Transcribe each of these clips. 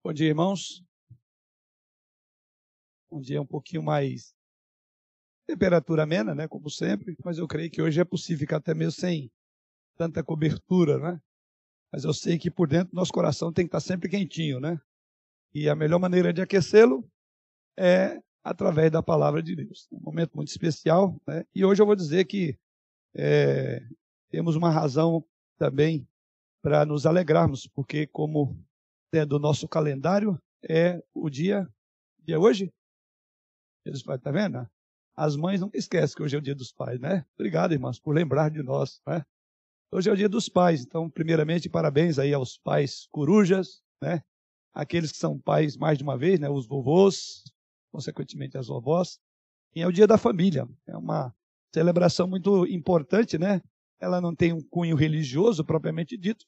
Bom dia, irmãos. Um dia um pouquinho mais temperatura amena, né, como sempre, mas eu creio que hoje é possível ficar até mesmo sem tanta cobertura, né? Mas eu sei que por dentro nosso coração tem que estar sempre quentinho, né? E a melhor maneira de aquecê-lo é através da palavra de Deus. Um momento muito especial, né? E hoje eu vou dizer que é, temos uma razão também para nos alegrarmos, porque como é do nosso calendário é o dia, dia hoje? Dia dos pais, tá vendo? As mães nunca esquecem que hoje é o dia dos pais, né? Obrigado, irmãos, por lembrar de nós, né? Hoje é o dia dos pais, então, primeiramente, parabéns aí aos pais corujas, né? Aqueles que são pais mais de uma vez, né? Os vovôs, consequentemente as vovós. E é o dia da família. É uma celebração muito importante, né? Ela não tem um cunho religioso propriamente dito,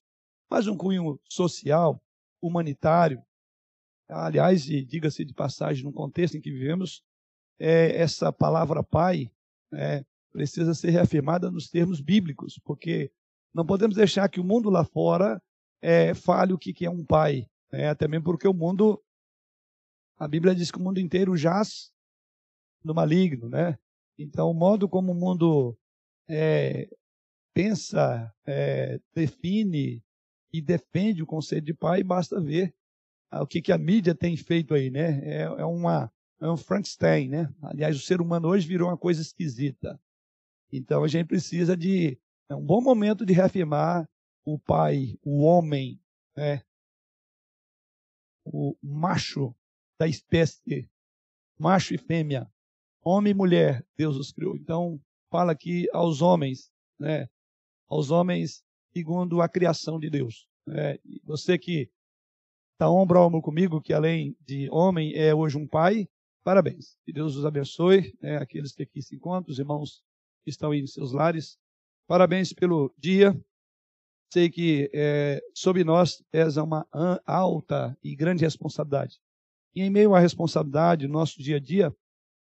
mas um cunho social, humanitário. Aliás, e diga-se de passagem, no contexto em que vivemos, é, essa palavra pai é, precisa ser reafirmada nos termos bíblicos, porque não podemos deixar que o mundo lá fora é, fale o que, é um pai. Né? Até mesmo porque o mundo, a Bíblia diz que o mundo inteiro jaz no maligno. Né? Então, o modo como o mundo é, pensa, é, define e defende o conceito de pai, basta ver o que, que a mídia tem feito aí, né? É, é, uma, é um Frankenstein, né? Aliás, o ser humano hoje virou uma coisa esquisita. Então a gente precisa de é um bom momento de reafirmar o pai, o homem, né? o macho da espécie, macho e fêmea, homem e mulher, Deus os criou. Então fala aqui aos homens, né? Aos homens segundo a criação de Deus. É, você que está ombro a ombro comigo, que além de homem é hoje um pai, parabéns. Que Deus os abençoe, né, aqueles que aqui se encontram, os irmãos que estão em seus lares. Parabéns pelo dia. Sei que é, sobre nós pesa uma alta e grande responsabilidade. E em meio à responsabilidade, no nosso dia a dia,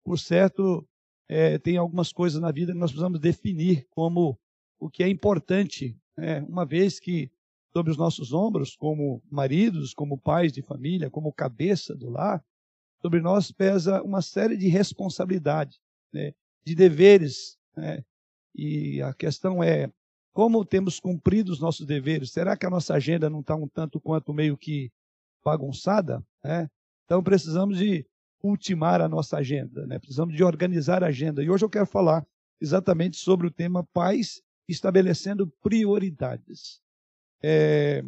por certo, é, tem algumas coisas na vida que nós precisamos definir como o que é importante é, uma vez que sobre os nossos ombros, como maridos, como pais de família, como cabeça do lar, sobre nós pesa uma série de responsabilidades, né, de deveres. Né, e a questão é como temos cumprido os nossos deveres? Será que a nossa agenda não está um tanto quanto meio que bagunçada? Né? Então precisamos de ultimar a nossa agenda, né? precisamos de organizar a agenda. E hoje eu quero falar exatamente sobre o tema paz estabelecendo prioridades. É...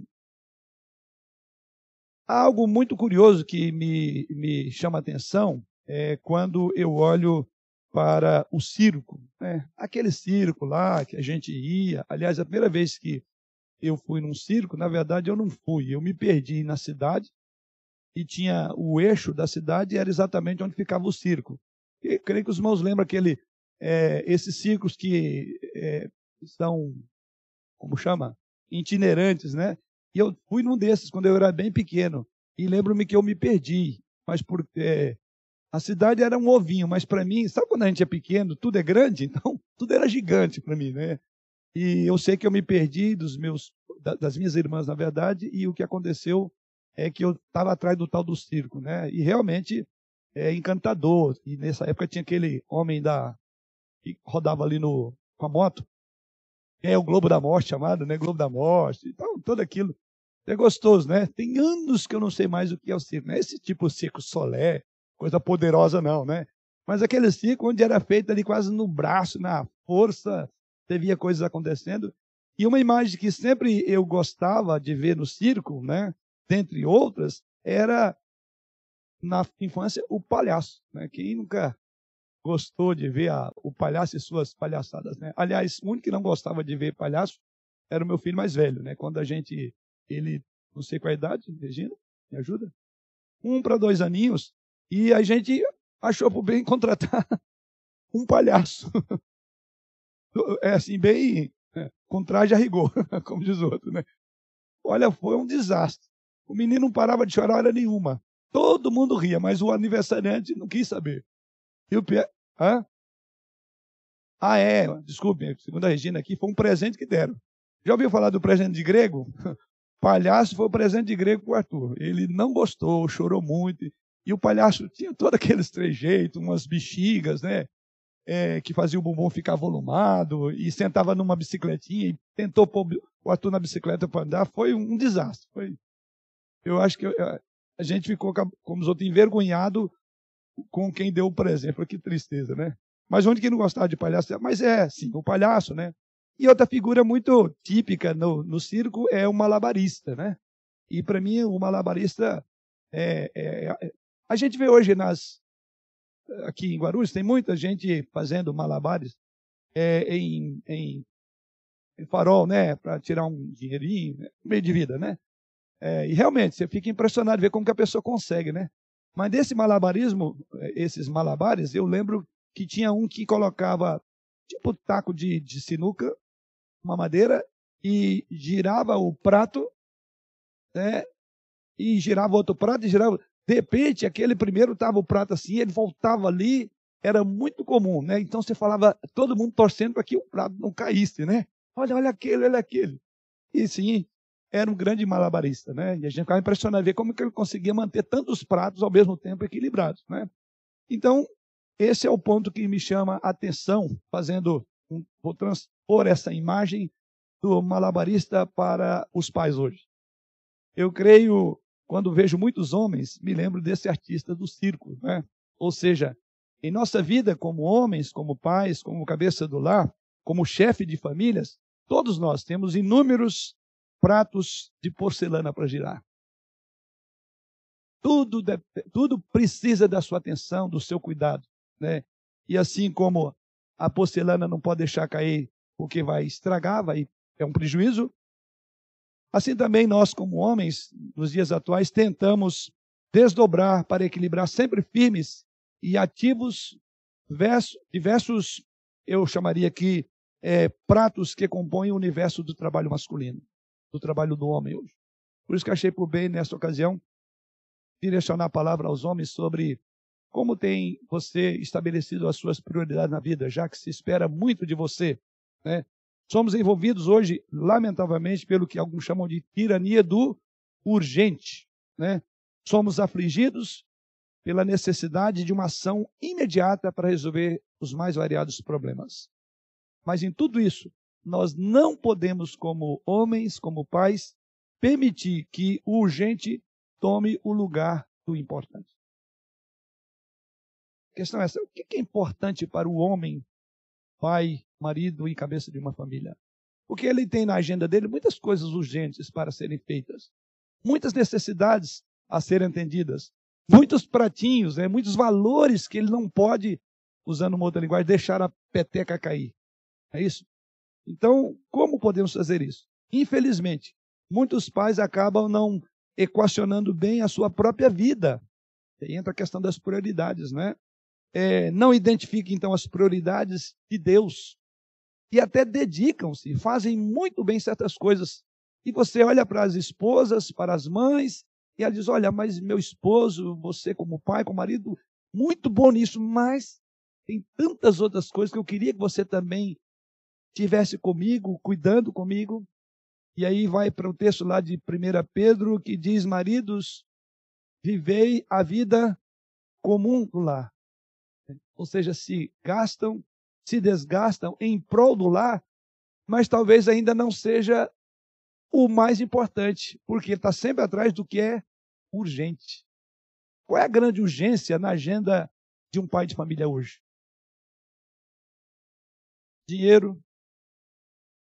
Algo muito curioso que me, me chama a atenção é quando eu olho para o circo, né? aquele circo lá que a gente ia. Aliás, a primeira vez que eu fui num circo, na verdade eu não fui, eu me perdi na cidade e tinha o eixo da cidade era exatamente onde ficava o circo. E creio que os irmãos lembram aquele, é, esses circos que é, são, como chama? Itinerantes, né? E eu fui num desses quando eu era bem pequeno. E lembro-me que eu me perdi. Mas por, é, a cidade era um ovinho, mas para mim, sabe quando a gente é pequeno, tudo é grande? Então, tudo era gigante para mim, né? E eu sei que eu me perdi dos meus, das minhas irmãs, na verdade, e o que aconteceu é que eu estava atrás do tal do circo, né? E realmente é encantador. E nessa época tinha aquele homem da que rodava ali no com a moto, é o Globo da Morte chamado, né? Globo da Morte, então, tudo aquilo. É gostoso, né? Tem anos que eu não sei mais o que é o circo. Não é esse tipo circo solé, coisa poderosa, não, né? Mas aquele circo onde era feito ali quase no braço, na força, via coisas acontecendo. E uma imagem que sempre eu gostava de ver no circo, né? Dentre outras, era na infância o palhaço. Né? Quem nunca gostou de ver a, o palhaço e suas palhaçadas, né? Aliás, o único que não gostava de ver palhaço era o meu filho mais velho, né? Quando a gente, ele, não sei qual a idade, Regina, me ajuda? Um para dois aninhos, e a gente achou por bem contratar um palhaço. É assim, bem, é, com traje a rigor, como diz outro, né? Olha, foi um desastre. O menino não parava de chorar hora nenhuma. Todo mundo ria, mas o aniversariante não quis saber. E o pior. Hã? Ah, é, desculpe, segundo a Regina aqui, foi um presente que deram. Já ouviu falar do presente de grego? palhaço foi o presente de grego para o Arthur. Ele não gostou, chorou muito. E o palhaço tinha todos aqueles trejeitos, umas bexigas, né? É, que fazia o bumbum ficar volumado e sentava numa bicicletinha e tentou pôr o Arthur na bicicleta para andar. Foi um desastre. Foi... Eu acho que a gente ficou, como os outros, envergonhado com quem deu o presente. Que tristeza, né? Mas onde que não gostava de palhaço? Mas é, sim, o palhaço, né? E outra figura muito típica no, no circo é o malabarista, né? E para mim, o malabarista é, é, é, A gente vê hoje nas. Aqui em Guarulhos, tem muita gente fazendo malabares é, em, em, em, farol, né? Para tirar um dinheirinho, né? meio de vida, né? É, e realmente, você fica impressionado ver como que a pessoa consegue, né? Mas desse malabarismo, esses malabares, eu lembro que tinha um que colocava tipo taco de, de sinuca, uma madeira, e girava o prato, né? E girava outro prato, e girava. De repente, aquele primeiro estava o prato assim, ele voltava ali, era muito comum, né? Então você falava, todo mundo torcendo para que o prato não caísse, né? Olha, olha aquele, olha aquele. E sim, era um grande malabarista, né? E a gente ficava impressionado ver como que ele conseguia manter tantos pratos ao mesmo tempo equilibrados, né? Então, esse é o ponto que me chama a atenção, fazendo, um, vou transpor essa imagem do malabarista para os pais hoje. Eu creio, quando vejo muitos homens, me lembro desse artista do circo, né? Ou seja, em nossa vida como homens, como pais, como cabeça do lar, como chefe de famílias, todos nós temos inúmeros pratos de porcelana para girar. Tudo, tudo precisa da sua atenção, do seu cuidado. Né? E assim como a porcelana não pode deixar cair porque vai estragar, vai, é um prejuízo, assim também nós, como homens, nos dias atuais, tentamos desdobrar para equilibrar sempre firmes e ativos diversos, eu chamaria aqui, é, pratos que compõem o universo do trabalho masculino, do trabalho do homem hoje. Por isso que achei por bem, nesta ocasião, direcionar a palavra aos homens sobre como tem você estabelecido as suas prioridades na vida, já que se espera muito de você? Né? Somos envolvidos hoje, lamentavelmente, pelo que alguns chamam de tirania do urgente. Né? Somos afligidos pela necessidade de uma ação imediata para resolver os mais variados problemas. Mas em tudo isso, nós não podemos, como homens, como pais, permitir que o urgente tome o lugar do importante. A questão é essa: o que é importante para o homem, pai, marido e cabeça de uma família? Porque ele tem na agenda dele muitas coisas urgentes para serem feitas, muitas necessidades a serem atendidas, muitos pratinhos, né, muitos valores que ele não pode, usando uma outra linguagem, deixar a peteca cair. É isso? Então, como podemos fazer isso? Infelizmente, muitos pais acabam não equacionando bem a sua própria vida. E entra a questão das prioridades, né? é, não identificam então as prioridades de Deus e até dedicam-se, fazem muito bem certas coisas. E você olha para as esposas, para as mães, e ela diz: Olha, mas meu esposo, você como pai, como marido, muito bom nisso, mas tem tantas outras coisas que eu queria que você também tivesse comigo, cuidando comigo. E aí vai para o texto lá de 1 Pedro que diz: Maridos, vivei a vida comum do lar ou seja, se gastam, se desgastam em prol do lar, mas talvez ainda não seja o mais importante, porque está sempre atrás do que é urgente. Qual é a grande urgência na agenda de um pai de família hoje? Dinheiro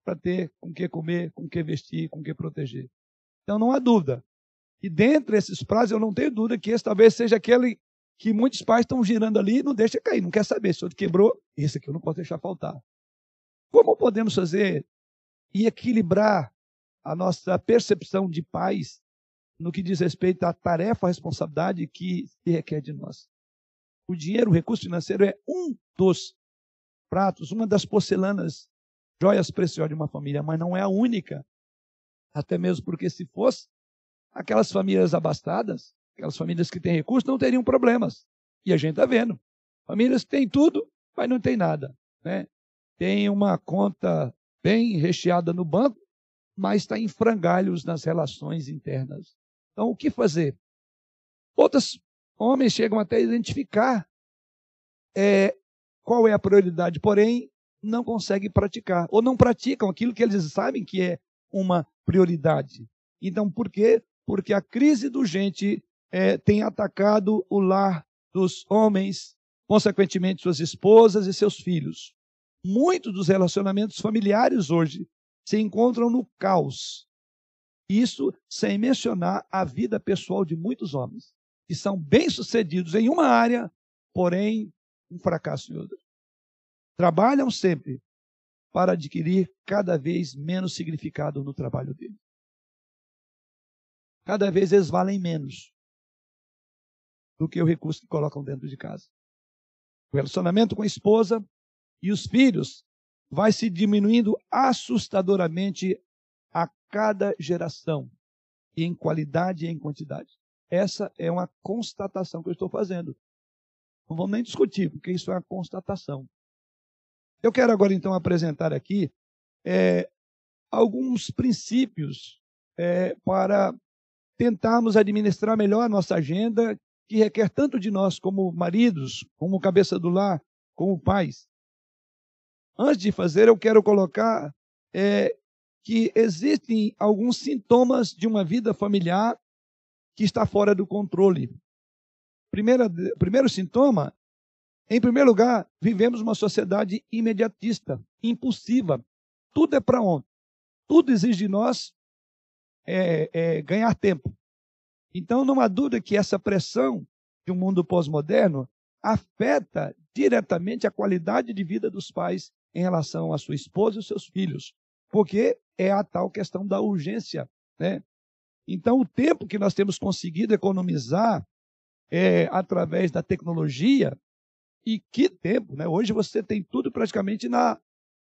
para ter com que comer, com que vestir, com que proteger. Então não há dúvida. E dentre esses prazos, eu não tenho dúvida que esse talvez seja aquele que muitos pais estão girando ali e não deixa cair, não quer saber. Se outro quebrou, esse aqui eu não posso deixar faltar. Como podemos fazer e equilibrar a nossa percepção de pais no que diz respeito à tarefa, à responsabilidade que se requer de nós? O dinheiro, o recurso financeiro é um dos pratos, uma das porcelanas, joias preciosas de uma família, mas não é a única. Até mesmo porque se fosse, aquelas famílias abastadas, Aquelas famílias que têm recursos não teriam problemas. E a gente está vendo. Famílias que têm tudo, mas não tem nada. Né? Tem uma conta bem recheada no banco, mas está em frangalhos nas relações internas. Então, o que fazer? Outros homens chegam até a identificar é, qual é a prioridade, porém não conseguem praticar, ou não praticam aquilo que eles sabem que é uma prioridade. Então, por quê? Porque a crise do gente é, tem atacado o lar dos homens, consequentemente suas esposas e seus filhos. Muitos dos relacionamentos familiares hoje se encontram no caos. Isso sem mencionar a vida pessoal de muitos homens, que são bem-sucedidos em uma área, porém um fracasso em outra. Trabalham sempre para adquirir cada vez menos significado no trabalho deles. Cada vez eles valem menos do que o recurso que colocam dentro de casa. O relacionamento com a esposa e os filhos vai se diminuindo assustadoramente a cada geração, em qualidade e em quantidade. Essa é uma constatação que eu estou fazendo. Não vamos nem discutir, porque isso é uma constatação. Eu quero agora então apresentar aqui é, alguns princípios é, para tentarmos administrar melhor a nossa agenda, que requer tanto de nós como maridos, como cabeça do lar, como pais. Antes de fazer, eu quero colocar é, que existem alguns sintomas de uma vida familiar que está fora do controle. Primeira, primeiro sintoma, em primeiro lugar, vivemos uma sociedade imediatista, impulsiva. Tudo é para ontem. Tudo exige de nós é, é, ganhar tempo. Então, não há dúvida que essa pressão de um mundo pós-moderno afeta diretamente a qualidade de vida dos pais em relação à sua esposa e aos seus filhos, porque é a tal questão da urgência, né? Então, o tempo que nós temos conseguido economizar é, através da tecnologia, e que tempo, né? Hoje você tem tudo praticamente na,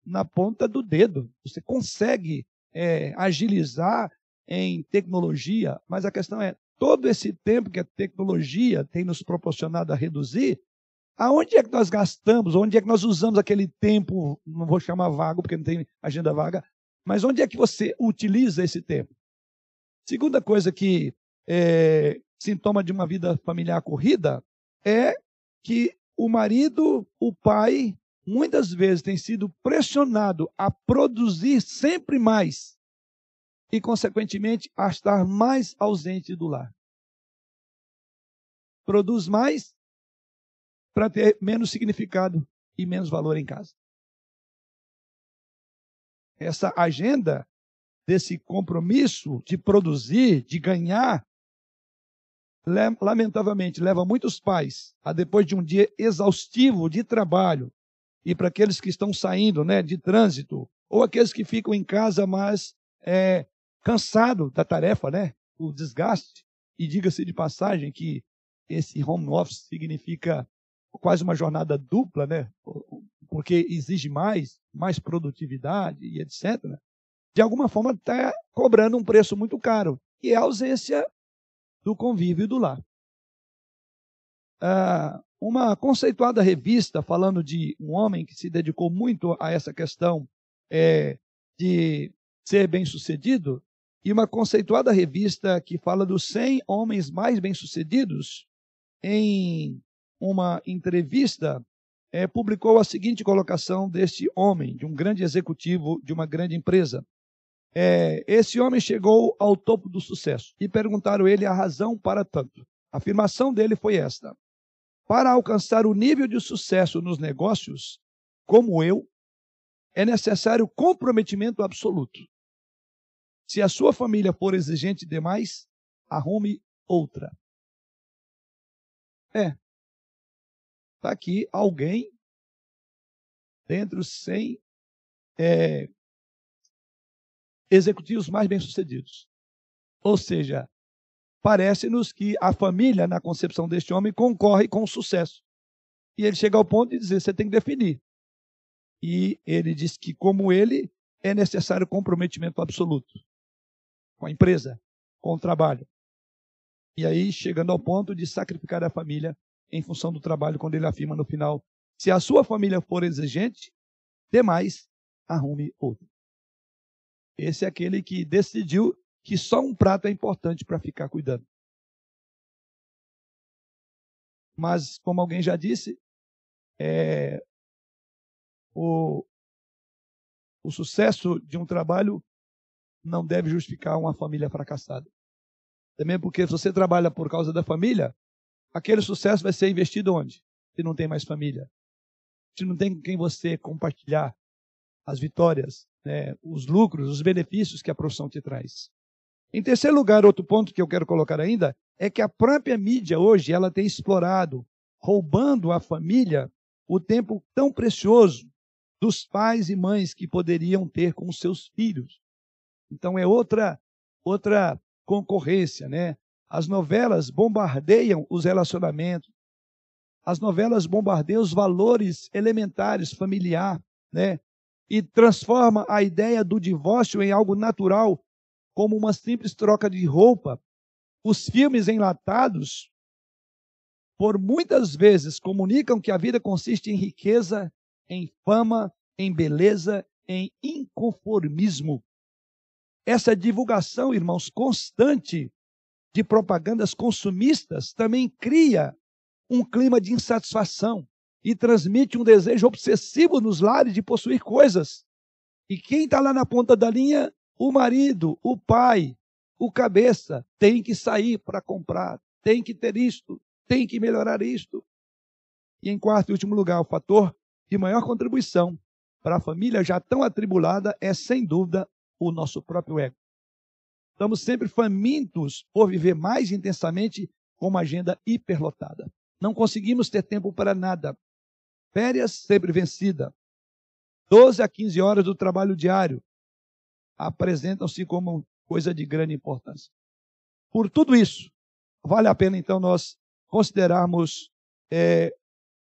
na ponta do dedo. Você consegue é, agilizar em tecnologia, mas a questão é, todo esse tempo que a tecnologia tem nos proporcionado a reduzir, Aonde é que nós gastamos? Onde é que nós usamos aquele tempo? Não vou chamar vago, porque não tem agenda vaga. Mas onde é que você utiliza esse tempo? Segunda coisa que é sintoma de uma vida familiar corrida é que o marido, o pai, muitas vezes tem sido pressionado a produzir sempre mais e, consequentemente, a estar mais ausente do lar. Produz mais para ter menos significado e menos valor em casa. Essa agenda desse compromisso de produzir, de ganhar, lamentavelmente leva muitos pais a depois de um dia exaustivo de trabalho e para aqueles que estão saindo, né, de trânsito ou aqueles que ficam em casa mas é, cansado da tarefa, né, o desgaste. E diga-se de passagem que esse home office significa quase uma jornada dupla, né? Porque exige mais, mais produtividade e etc. De alguma forma está cobrando um preço muito caro, e é a ausência do convívio do lar. Ah, uma conceituada revista falando de um homem que se dedicou muito a essa questão é, de ser bem-sucedido, e uma conceituada revista que fala dos 100 homens mais bem-sucedidos em uma entrevista, é, publicou a seguinte colocação deste homem, de um grande executivo de uma grande empresa. É, esse homem chegou ao topo do sucesso e perguntaram ele a razão para tanto. A afirmação dele foi esta: Para alcançar o nível de sucesso nos negócios, como eu, é necessário comprometimento absoluto. Se a sua família for exigente demais, arrume outra. É, está aqui alguém dentre os 100 é, executivos mais bem-sucedidos. Ou seja, parece-nos que a família, na concepção deste homem, concorre com o sucesso. E ele chega ao ponto de dizer: você tem que definir. E ele diz que, como ele, é necessário comprometimento absoluto com a empresa, com o trabalho. E aí, chegando ao ponto de sacrificar a família em função do trabalho, quando ele afirma no final: se a sua família for exigente, demais, arrume outro. Esse é aquele que decidiu que só um prato é importante para ficar cuidando. Mas, como alguém já disse, é, o, o sucesso de um trabalho não deve justificar uma família fracassada. Também porque se você trabalha por causa da família, aquele sucesso vai ser investido onde? Se não tem mais família. Se não tem com quem você compartilhar as vitórias, né, os lucros, os benefícios que a profissão te traz. Em terceiro lugar, outro ponto que eu quero colocar ainda é que a própria mídia hoje ela tem explorado, roubando a família o tempo tão precioso dos pais e mães que poderiam ter com seus filhos. Então é outra outra concorrência, né? As novelas bombardeiam os relacionamentos. As novelas bombardeiam os valores elementares familiar, né? E transforma a ideia do divórcio em algo natural, como uma simples troca de roupa. Os filmes enlatados por muitas vezes comunicam que a vida consiste em riqueza, em fama, em beleza, em inconformismo. Essa divulgação, irmãos, constante de propagandas consumistas também cria um clima de insatisfação e transmite um desejo obsessivo nos lares de possuir coisas. E quem está lá na ponta da linha? O marido, o pai, o cabeça, tem que sair para comprar, tem que ter isto, tem que melhorar isto. E em quarto e último lugar, o fator de maior contribuição para a família já tão atribulada é, sem dúvida, o nosso próprio ego. Estamos sempre famintos por viver mais intensamente com uma agenda hiperlotada. Não conseguimos ter tempo para nada. Férias sempre vencida. 12 a 15 horas do trabalho diário apresentam-se como coisa de grande importância. Por tudo isso, vale a pena então nós considerarmos é,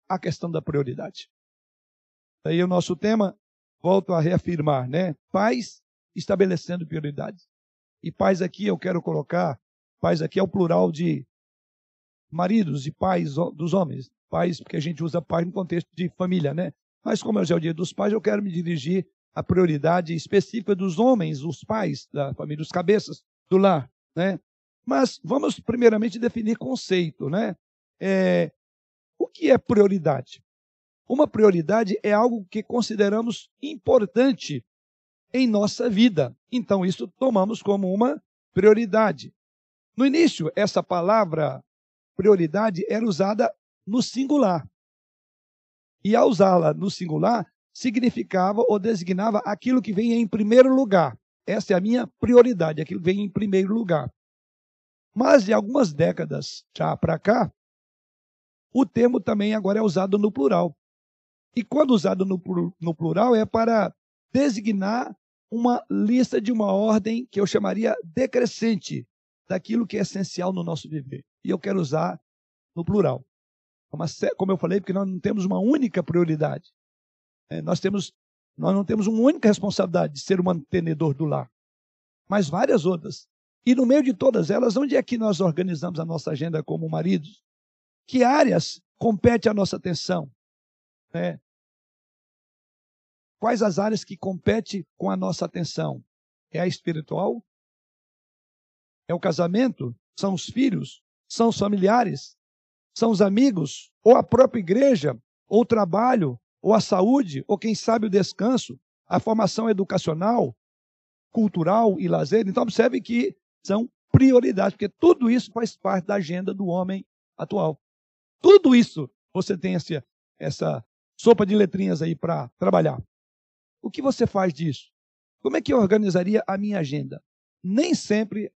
a questão da prioridade. Aí o nosso tema, volto a reafirmar, né? Pais estabelecendo prioridades. E pais aqui eu quero colocar, pais aqui é o plural de maridos e pais dos homens. Pais, porque a gente usa pai no contexto de família, né? Mas como hoje é o dia dos pais, eu quero me dirigir à prioridade específica dos homens, os pais da família, os cabeças do lar, né? Mas vamos primeiramente definir conceito, né? É, o que é prioridade? Uma prioridade é algo que consideramos importante em nossa vida. Então, isso tomamos como uma prioridade. No início, essa palavra prioridade era usada no singular. E ao usá-la no singular, significava ou designava aquilo que vem em primeiro lugar. Essa é a minha prioridade, aquilo que vem em primeiro lugar. Mas de algumas décadas já para cá, o termo também agora é usado no plural. E quando usado no, no plural é para designar uma lista de uma ordem que eu chamaria decrescente daquilo que é essencial no nosso viver. E eu quero usar no plural. Como eu falei, porque nós não temos uma única prioridade. É, nós, temos, nós não temos uma única responsabilidade de ser o mantenedor do lar, mas várias outras. E no meio de todas elas, onde é que nós organizamos a nossa agenda como maridos? Que áreas compete a nossa atenção? Né? Quais as áreas que compete com a nossa atenção? É a espiritual? É o casamento? São os filhos? São os familiares? São os amigos? Ou a própria igreja? Ou o trabalho? Ou a saúde? Ou quem sabe o descanso? A formação educacional? Cultural e lazer? Então, observe que são prioridades, porque tudo isso faz parte da agenda do homem atual. Tudo isso você tem essa, essa sopa de letrinhas aí para trabalhar. O que você faz disso? Como é que eu organizaria a minha agenda? Nem sempre,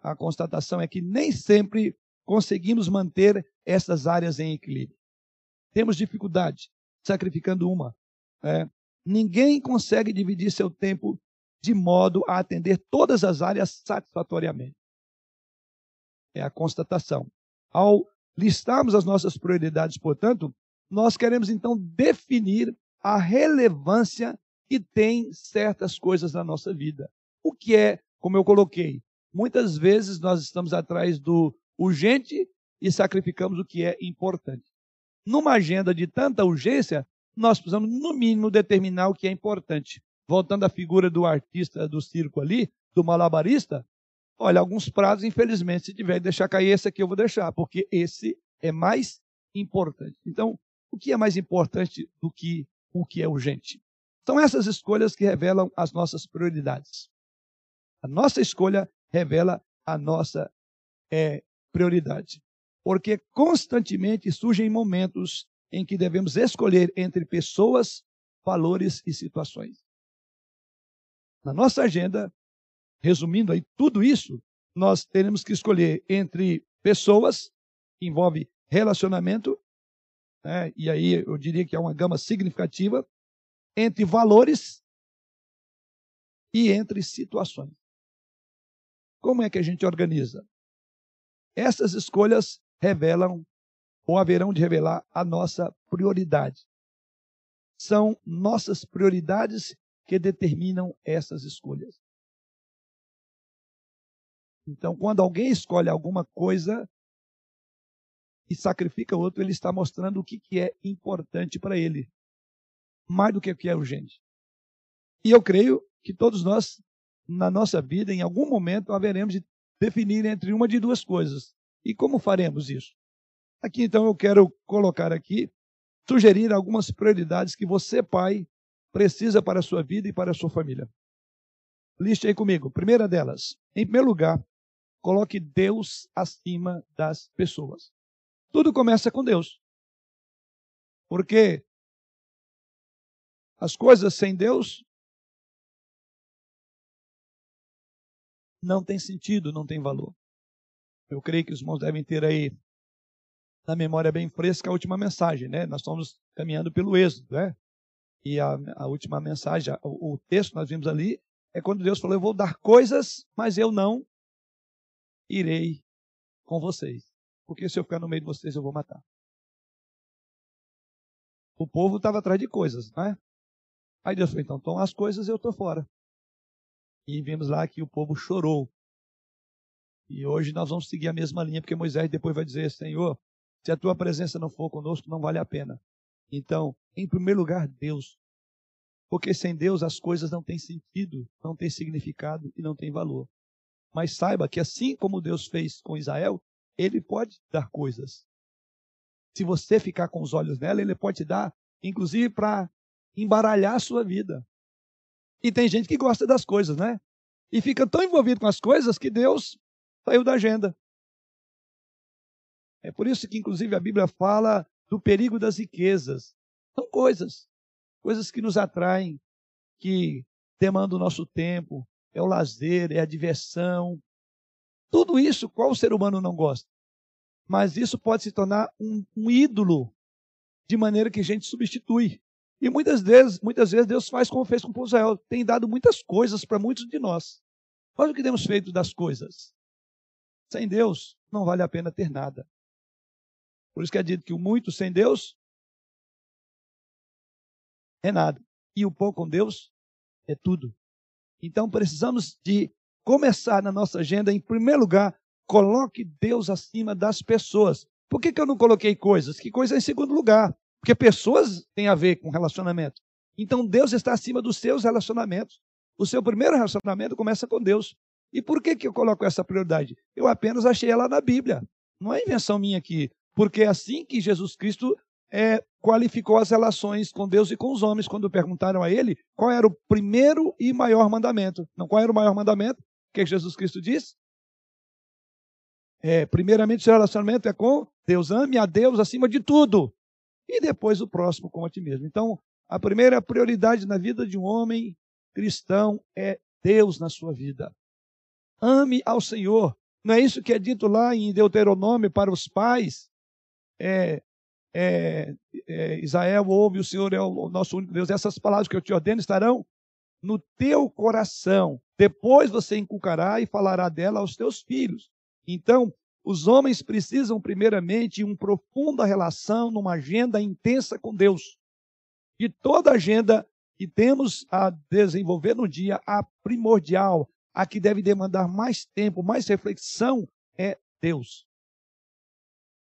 a constatação é que nem sempre conseguimos manter essas áreas em equilíbrio. Temos dificuldade, sacrificando uma. É. Ninguém consegue dividir seu tempo de modo a atender todas as áreas satisfatoriamente. É a constatação. Ao listarmos as nossas prioridades, portanto, nós queremos então definir a relevância que tem certas coisas na nossa vida. O que é, como eu coloquei, muitas vezes nós estamos atrás do urgente e sacrificamos o que é importante. Numa agenda de tanta urgência, nós precisamos, no mínimo, determinar o que é importante voltando à figura do artista do circo ali, do malabarista, olha, alguns prazos, infelizmente, se tiver que deixar cair, esse aqui eu vou deixar, porque esse é mais importante. Então, o que é mais importante do que o que é urgente? São essas escolhas que revelam as nossas prioridades. A nossa escolha revela a nossa é, prioridade. Porque constantemente surgem momentos em que devemos escolher entre pessoas, valores e situações. Na nossa agenda, resumindo aí tudo isso, nós teremos que escolher entre pessoas, que envolve relacionamento, né, e aí eu diria que é uma gama significativa, entre valores e entre situações. Como é que a gente organiza? Essas escolhas revelam ou haverão de revelar a nossa prioridade. São nossas prioridades que determinam essas escolhas. Então, quando alguém escolhe alguma coisa e sacrifica outro, ele está mostrando o que, é importante para ele, mais do que o que é urgente. E eu creio que todos nós, na nossa vida, em algum momento, haveremos de definir entre uma de duas coisas. E como faremos isso? Aqui então eu quero colocar aqui, sugerir algumas prioridades que você, pai, precisa para a sua vida e para a sua família. Liste aí comigo. Primeira delas, em primeiro lugar, coloque Deus acima das pessoas. Tudo começa com Deus. Porque as coisas sem Deus não tem sentido, não tem valor. Eu creio que os irmãos devem ter aí na memória bem fresca a última mensagem, né? Nós estamos caminhando pelo êxodo, né? E a, a última mensagem, o, o texto que nós vimos ali, é quando Deus falou: Eu vou dar coisas, mas eu não irei com vocês. Porque se eu ficar no meio de vocês, eu vou matar. O povo estava atrás de coisas, não é? Aí Deus falou: Então, toma as coisas, eu estou fora. E vimos lá que o povo chorou e hoje nós vamos seguir a mesma linha, porque Moisés depois vai dizer: Senhor, se a tua presença não for conosco, não vale a pena. Então, em primeiro lugar, Deus. Porque sem Deus as coisas não têm sentido, não têm significado e não têm valor. Mas saiba que assim como Deus fez com Israel, ele pode dar coisas. Se você ficar com os olhos nela, ele pode te dar, inclusive para embaralhar a sua vida. E tem gente que gosta das coisas, né? E fica tão envolvido com as coisas que Deus saiu da agenda. É por isso que, inclusive, a Bíblia fala do perigo das riquezas. São coisas, coisas que nos atraem, que demandam o nosso tempo, é o lazer, é a diversão. Tudo isso, qual ser humano não gosta? Mas isso pode se tornar um, um ídolo, de maneira que a gente substitui. E muitas vezes, muitas vezes Deus faz como fez com Israel, tem dado muitas coisas para muitos de nós. Olha o que temos feito das coisas. Sem Deus, não vale a pena ter nada. Por isso que é dito que o muito sem Deus é nada. E o pouco com Deus é tudo. Então precisamos de começar na nossa agenda, em primeiro lugar, coloque Deus acima das pessoas. Por que, que eu não coloquei coisas? Que coisa é em segundo lugar? Porque pessoas têm a ver com relacionamento. Então Deus está acima dos seus relacionamentos. O seu primeiro relacionamento começa com Deus. E por que, que eu coloco essa prioridade? Eu apenas achei ela na Bíblia. Não é invenção minha aqui. Porque é assim que Jesus Cristo é, qualificou as relações com Deus e com os homens, quando perguntaram a ele qual era o primeiro e maior mandamento. Não, qual era o maior mandamento? O que Jesus Cristo disse? É, primeiramente, seu relacionamento é com Deus. Ame a Deus acima de tudo. E depois o próximo com a ti mesmo. Então, a primeira prioridade na vida de um homem cristão é Deus na sua vida. Ame ao Senhor. Não é isso que é dito lá em Deuteronômio para os pais? É, é, é, Israel, ouve, o Senhor é o nosso único Deus. Essas palavras que eu te ordeno estarão no teu coração. Depois você inculcará e falará dela aos teus filhos. Então, os homens precisam, primeiramente, de uma profunda relação, numa agenda intensa com Deus. E toda agenda que temos a desenvolver no dia, a primordial, a que deve demandar mais tempo, mais reflexão, é Deus.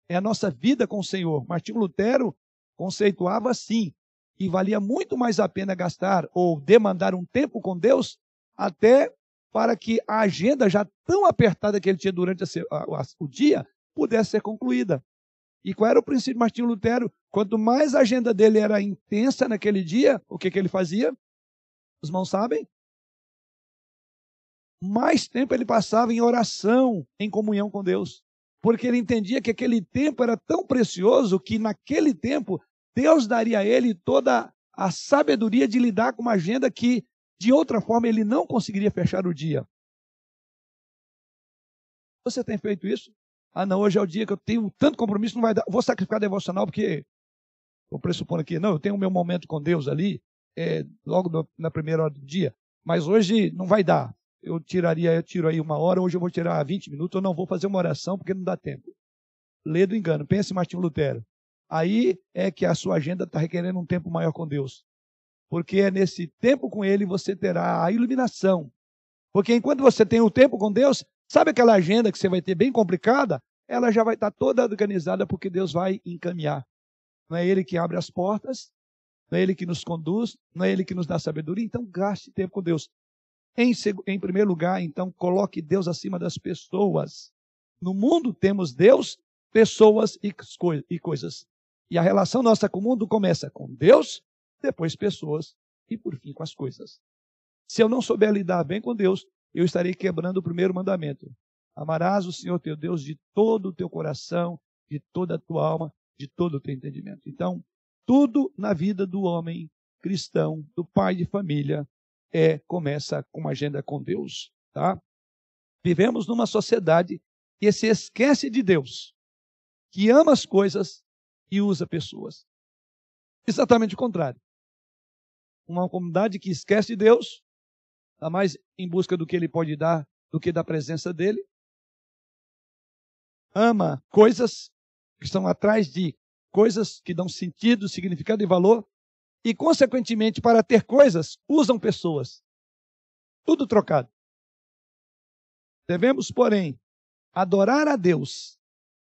É a nossa vida com o Senhor. Martinho Lutero conceituava assim: e valia muito mais a pena gastar ou demandar um tempo com Deus até para que a agenda já tão apertada que ele tinha durante a, a, o dia pudesse ser concluída. E qual era o princípio de Martinho Lutero? Quanto mais a agenda dele era intensa naquele dia, o que, que ele fazia? Os irmãos sabem? Mais tempo ele passava em oração, em comunhão com Deus. Porque ele entendia que aquele tempo era tão precioso que naquele tempo Deus daria a ele toda a sabedoria de lidar com uma agenda que, de outra forma, ele não conseguiria fechar o dia. Você tem feito isso? Ah, não, hoje é o dia que eu tenho tanto compromisso, não vai dar. Vou sacrificar devocional porque, vou pressupondo aqui, não, eu tenho o meu momento com Deus ali, é, logo no, na primeira hora do dia, mas hoje não vai dar. Eu tiraria, eu tiro aí uma hora, hoje eu vou tirar 20 minutos, eu não vou fazer uma oração porque não dá tempo. Lê do engano, pense em Martinho Lutero. Aí é que a sua agenda está requerendo um tempo maior com Deus. Porque é nesse tempo com Ele você terá a iluminação. Porque enquanto você tem o tempo com Deus, Sabe aquela agenda que você vai ter bem complicada? Ela já vai estar toda organizada porque Deus vai encaminhar. Não é Ele que abre as portas, não é Ele que nos conduz, não é Ele que nos dá sabedoria. Então, gaste tempo com Deus. Em, em primeiro lugar, então, coloque Deus acima das pessoas. No mundo temos Deus, pessoas e, e coisas. E a relação nossa com o mundo começa com Deus, depois pessoas e, por fim, com as coisas. Se eu não souber lidar bem com Deus, eu estarei quebrando o primeiro mandamento. Amarás o Senhor teu Deus de todo o teu coração, de toda a tua alma, de todo o teu entendimento. Então, tudo na vida do homem cristão, do pai de família, é começa com uma agenda com Deus, tá? Vivemos numa sociedade que se esquece de Deus, que ama as coisas e usa pessoas. Exatamente o contrário. Uma comunidade que esquece de Deus está mais em busca do que ele pode dar do que da presença dele. Ama coisas que estão atrás de coisas que dão sentido, significado e valor. E, consequentemente, para ter coisas, usam pessoas. Tudo trocado. Devemos, porém, adorar a Deus,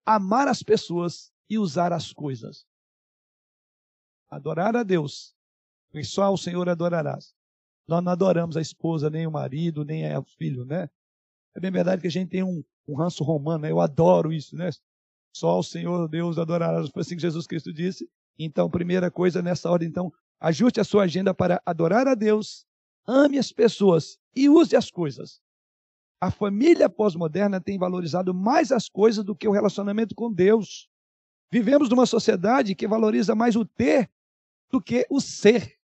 amar as pessoas e usar as coisas. Adorar a Deus, e só ao Senhor adorarás. Nós não adoramos a esposa, nem o marido, nem o filho, né? É bem verdade que a gente tem um, um ranço romano, né? Eu adoro isso, né? Só o Senhor Deus adorará. Foi assim que Jesus Cristo disse. Então, primeira coisa nessa hora, então, ajuste a sua agenda para adorar a Deus, ame as pessoas e use as coisas. A família pós-moderna tem valorizado mais as coisas do que o relacionamento com Deus. Vivemos numa sociedade que valoriza mais o ter do que o ser.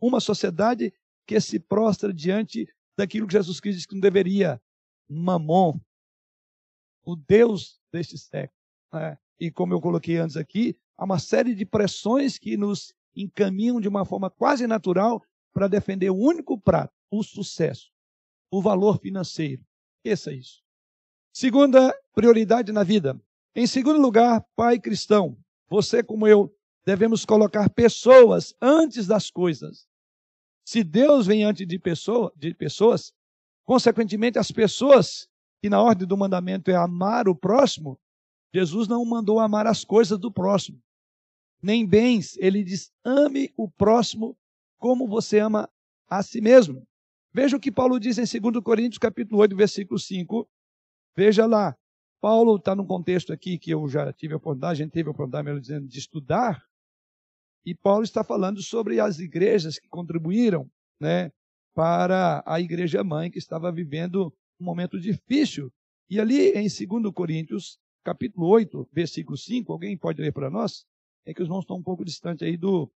Uma sociedade que se prostra diante daquilo que Jesus Cristo disse que não deveria. Mamon, o Deus deste século. Né? E como eu coloquei antes aqui, há uma série de pressões que nos encaminham de uma forma quase natural para defender o único prato, o sucesso, o valor financeiro. Esqueça isso. Segunda prioridade na vida. Em segundo lugar, pai cristão, você como eu, devemos colocar pessoas antes das coisas. Se Deus vem antes de, pessoa, de pessoas, consequentemente, as pessoas que na ordem do mandamento é amar o próximo, Jesus não mandou amar as coisas do próximo, nem bens. Ele diz: ame o próximo como você ama a si mesmo. Veja o que Paulo diz em 2 Coríntios, capítulo 8, versículo 5. Veja lá. Paulo está num contexto aqui que eu já tive a oportunidade, a gente teve a oportunidade, melhor dizendo, de estudar, e Paulo está falando sobre as igrejas que contribuíram né, para a igreja mãe que estava vivendo um momento difícil. E ali em 2 Coríntios, capítulo 8, versículo 5, alguém pode ler para nós? É que os irmãos estão um pouco distantes aí do,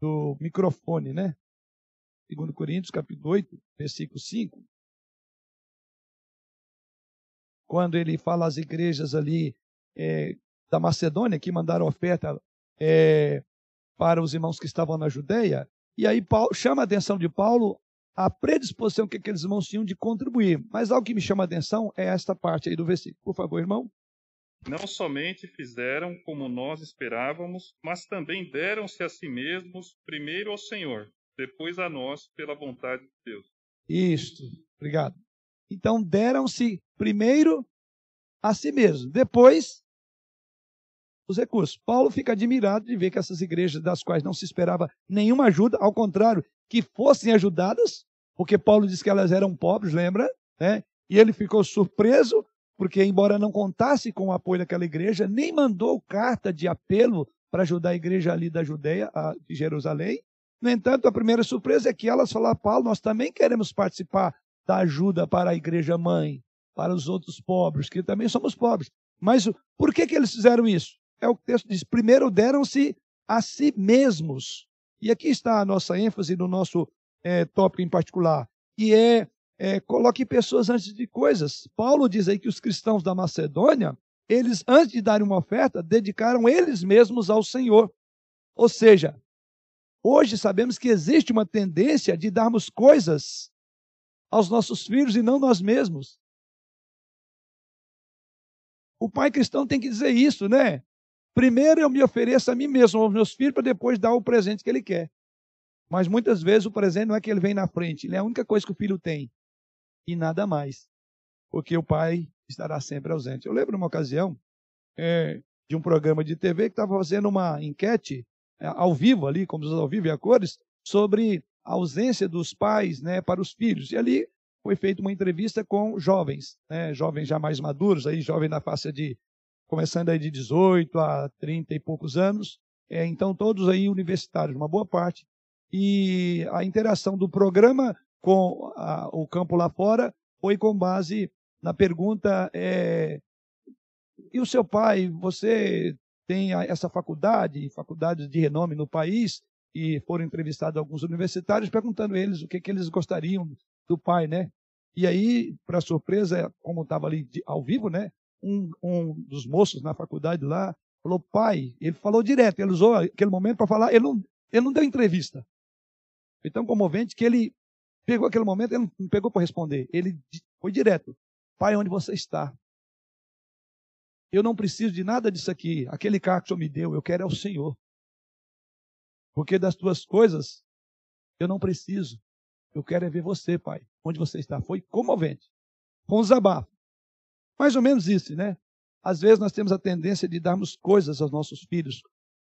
do microfone, né? 2 Coríntios, capítulo 8, versículo 5. Quando ele fala às igrejas ali é, da Macedônia que mandaram oferta é, para os irmãos que estavam na Judéia. E aí Paulo, chama a atenção de Paulo a predisposição que aqueles irmãos tinham de contribuir. Mas algo que me chama a atenção é esta parte aí do versículo. Por favor, irmão. Não somente fizeram como nós esperávamos, mas também deram-se a si mesmos, primeiro ao Senhor, depois a nós, pela vontade de Deus. Isto, obrigado. Então deram-se primeiro a si mesmos, depois os recursos. Paulo fica admirado de ver que essas igrejas das quais não se esperava nenhuma ajuda, ao contrário, que fossem ajudadas, porque Paulo disse que elas eram pobres, lembra? Né? E ele ficou surpreso, porque, embora não contasse com o apoio daquela igreja, nem mandou carta de apelo para ajudar a igreja ali da Judeia, de Jerusalém. No entanto, a primeira surpresa é que elas falaram, Paulo, nós também queremos participar da ajuda para a igreja mãe, para os outros pobres, que também somos pobres. Mas por que, que eles fizeram isso? É o que texto diz. Primeiro deram-se a si mesmos. E aqui está a nossa ênfase no nosso é, tópico em particular, e é, é coloque pessoas antes de coisas. Paulo diz aí que os cristãos da Macedônia, eles, antes de darem uma oferta, dedicaram eles mesmos ao Senhor. Ou seja, hoje sabemos que existe uma tendência de darmos coisas aos nossos filhos e não nós mesmos. O pai cristão tem que dizer isso, né? Primeiro eu me ofereço a mim mesmo, aos meus filhos, para depois dar o presente que ele quer. Mas muitas vezes o presente não é que ele vem na frente, ele é a única coisa que o filho tem. E nada mais. Porque o pai estará sempre ausente. Eu lembro uma ocasião é, de um programa de TV que estava fazendo uma enquete é, ao vivo ali, como ao vivo e a cores, sobre a ausência dos pais né, para os filhos. E ali foi feita uma entrevista com jovens, né, jovens já mais maduros, aí jovem na faixa de começando aí de 18 a 30 e poucos anos, é, então todos aí universitários, uma boa parte, e a interação do programa com a, o campo lá fora foi com base na pergunta: é, e o seu pai, você tem essa faculdade, faculdades de renome no país, e foram entrevistados alguns universitários perguntando eles o que, que eles gostariam do pai, né? E aí, para surpresa, como estava ali de, ao vivo, né? Um, um dos moços na faculdade lá falou, pai, ele falou direto, ele usou aquele momento para falar, ele não, ele não deu entrevista. Foi tão comovente que ele pegou aquele momento, ele não pegou para responder. Ele foi direto. Pai, onde você está? Eu não preciso de nada disso aqui. Aquele carro que o Senhor me deu, eu quero é o Senhor. Porque das tuas coisas, eu não preciso. Eu quero é ver você, Pai. Onde você está? Foi comovente. Com um desabafo. Mais ou menos isso, né? Às vezes nós temos a tendência de darmos coisas aos nossos filhos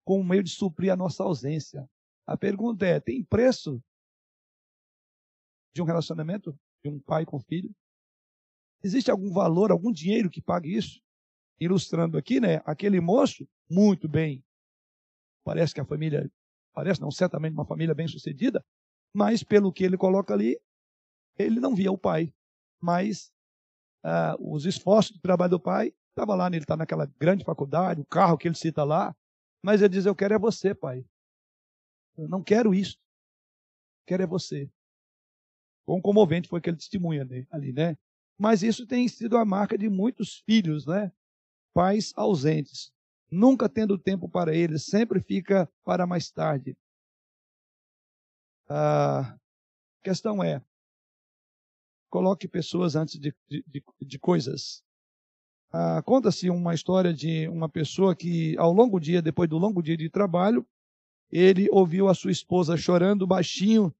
com o meio de suprir a nossa ausência. A pergunta é: tem preço de um relacionamento de um pai com filho? Existe algum valor, algum dinheiro que pague isso? Ilustrando aqui, né? Aquele moço, muito bem. Parece que a família, parece não, certamente uma família bem sucedida, mas pelo que ele coloca ali, ele não via o pai. Mas ah, os esforços de trabalho do pai, estava lá, né? ele está naquela grande faculdade, o carro que ele cita lá, mas ele diz: Eu quero é você, pai. Eu não quero isso. Quero é você. Quão comovente foi aquele testemunho ali, né? Mas isso tem sido a marca de muitos filhos, né? Pais ausentes, nunca tendo tempo para eles, sempre fica para mais tarde. A questão é: coloque pessoas antes de, de, de coisas. Ah, Conta-se uma história de uma pessoa que, ao longo dia, depois do longo dia de trabalho, ele ouviu a sua esposa chorando baixinho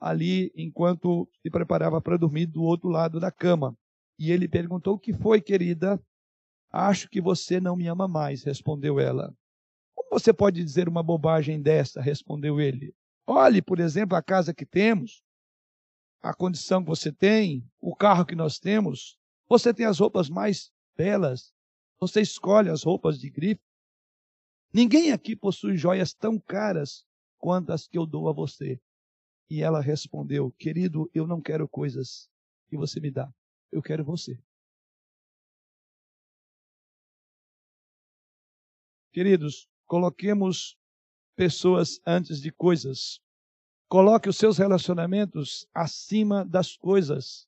ali enquanto se preparava para dormir do outro lado da cama. E ele perguntou: O que foi, querida? Acho que você não me ama mais, respondeu ela. Como você pode dizer uma bobagem dessa? respondeu ele. Olhe, por exemplo, a casa que temos, a condição que você tem, o carro que nós temos. Você tem as roupas mais belas. Você escolhe as roupas de grife. Ninguém aqui possui joias tão caras quanto as que eu dou a você. E ela respondeu: Querido, eu não quero coisas que você me dá. Eu quero você. Queridos, coloquemos pessoas antes de coisas. Coloque os seus relacionamentos acima das coisas.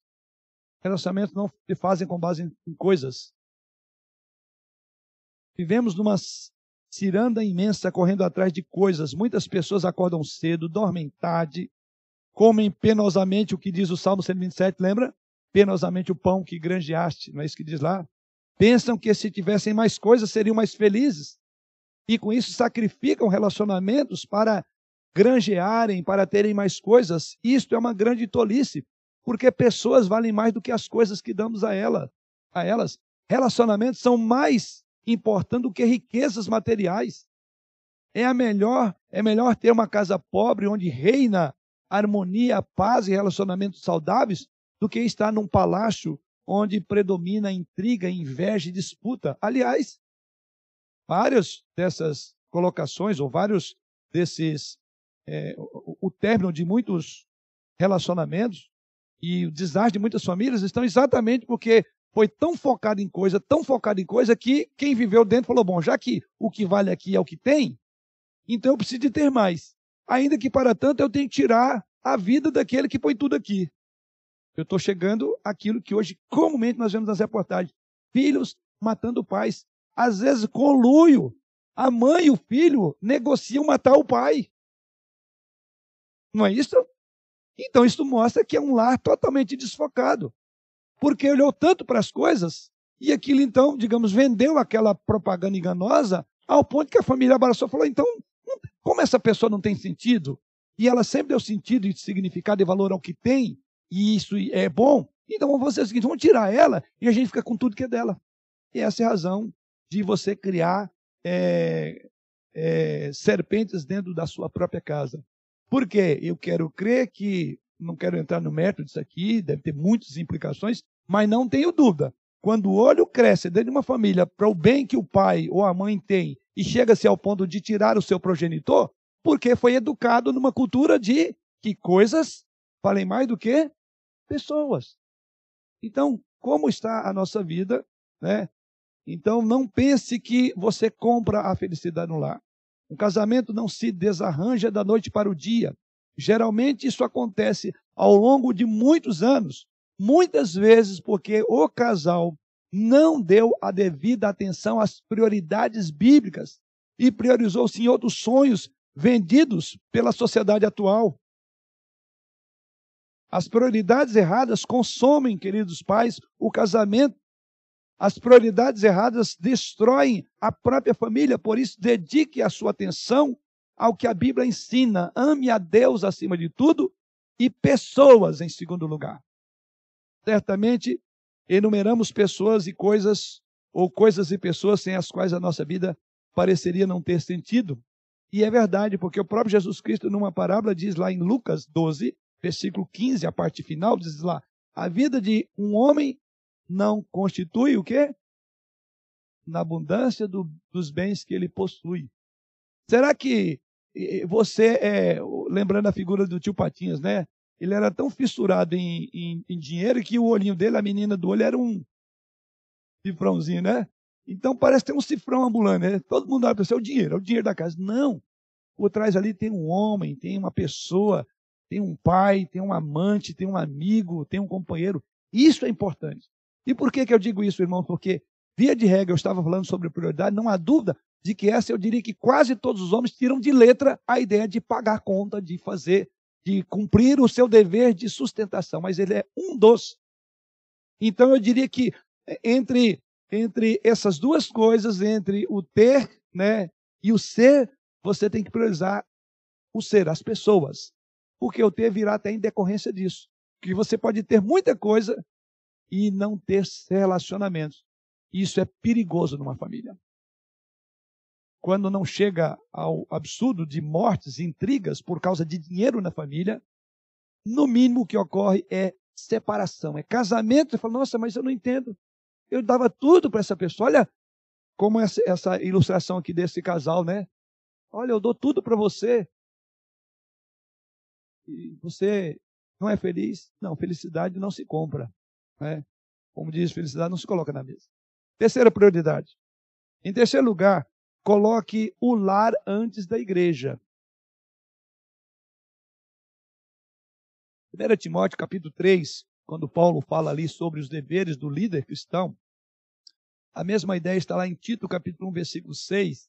Relacionamentos não se fazem com base em coisas. Vivemos numa ciranda imensa correndo atrás de coisas. Muitas pessoas acordam cedo, dormem tarde, comem penosamente o que diz o Salmo 127, lembra? Penosamente o pão que granjeaste, não é isso que diz lá? Pensam que se tivessem mais coisas seriam mais felizes. E com isso sacrificam relacionamentos para granjearem, para terem mais coisas. Isto é uma grande tolice, porque pessoas valem mais do que as coisas que damos a ela, a elas. Relacionamentos são mais importando do que riquezas materiais. É a melhor, é melhor ter uma casa pobre onde reina harmonia, paz e relacionamentos saudáveis do que estar num palácio onde predomina intriga, inveja e disputa. Aliás, várias dessas colocações ou vários desses é, o, o término de muitos relacionamentos e o desastre de muitas famílias estão exatamente porque foi tão focado em coisa, tão focado em coisa, que quem viveu dentro falou: bom, já que o que vale aqui é o que tem, então eu preciso de ter mais. Ainda que para tanto eu tenho que tirar a vida daquele que põe tudo aqui. Eu estou chegando àquilo que hoje comumente nós vemos nas reportagens: filhos matando pais. Às vezes, conluio. A mãe e o filho negociam matar o pai. Não é isso? Então, isso mostra que é um lar totalmente desfocado. Porque olhou tanto para as coisas e aquilo, então, digamos, vendeu aquela propaganda enganosa ao ponto que a família abraçou e falou: então, como essa pessoa não tem sentido, e ela sempre deu sentido e significado e valor ao que tem, e isso é bom, então vamos fazer o seguinte: vamos tirar ela e a gente fica com tudo que é dela. E essa é a razão de você criar é, é, serpentes dentro da sua própria casa. Por quê? Eu quero crer que, não quero entrar no método disso aqui, deve ter muitas implicações, mas não tenho dúvida. Quando o olho cresce dentro de uma família para o bem que o pai ou a mãe tem e chega-se ao ponto de tirar o seu progenitor, porque foi educado numa cultura de que coisas valem mais do que pessoas. Então, como está a nossa vida, né? Então, não pense que você compra a felicidade no lar. Um casamento não se desarranja da noite para o dia. Geralmente isso acontece ao longo de muitos anos, muitas vezes porque o casal não deu a devida atenção às prioridades bíblicas e priorizou sim outros sonhos vendidos pela sociedade atual. As prioridades erradas consomem, queridos pais, o casamento as prioridades erradas destroem a própria família, por isso, dedique a sua atenção ao que a Bíblia ensina. Ame a Deus acima de tudo e pessoas em segundo lugar. Certamente, enumeramos pessoas e coisas, ou coisas e pessoas sem as quais a nossa vida pareceria não ter sentido. E é verdade, porque o próprio Jesus Cristo, numa parábola, diz lá em Lucas 12, versículo 15, a parte final, diz lá: a vida de um homem não constitui o quê? Na abundância do, dos bens que ele possui. Será que você é, lembrando a figura do tio Patinhas, né? Ele era tão fissurado em, em, em dinheiro que o olhinho dele, a menina do olho, era um cifrãozinho, né? Então parece ter um cifrão ambulante, né? Todo mundo olha para você, é o dinheiro, é o dinheiro da casa. Não. Por trás ali tem um homem, tem uma pessoa, tem um pai, tem um amante, tem um amigo, tem um companheiro. Isso é importante. E por que, que eu digo isso, irmão? Porque, via de regra, eu estava falando sobre prioridade, não há dúvida de que essa eu diria que quase todos os homens tiram de letra a ideia de pagar conta, de fazer, de cumprir o seu dever de sustentação, mas ele é um dos. Então eu diria que é, entre entre essas duas coisas, entre o ter, né, e o ser, você tem que priorizar o ser, as pessoas. Porque o ter virá até em decorrência disso. Que você pode ter muita coisa e não ter relacionamentos. Isso é perigoso numa família. Quando não chega ao absurdo de mortes, intrigas por causa de dinheiro na família, no mínimo o que ocorre é separação, é casamento. Você fala, nossa, mas eu não entendo. Eu dava tudo para essa pessoa. Olha como essa, essa ilustração aqui desse casal, né? Olha, eu dou tudo para você. E você não é feliz? Não, felicidade não se compra. Né? Como diz, felicidade não se coloca na mesa. Terceira prioridade. Em terceiro lugar, coloque o lar antes da igreja. 1 Timóteo capítulo 3, quando Paulo fala ali sobre os deveres do líder cristão, a mesma ideia está lá em Tito capítulo 1, versículo 6.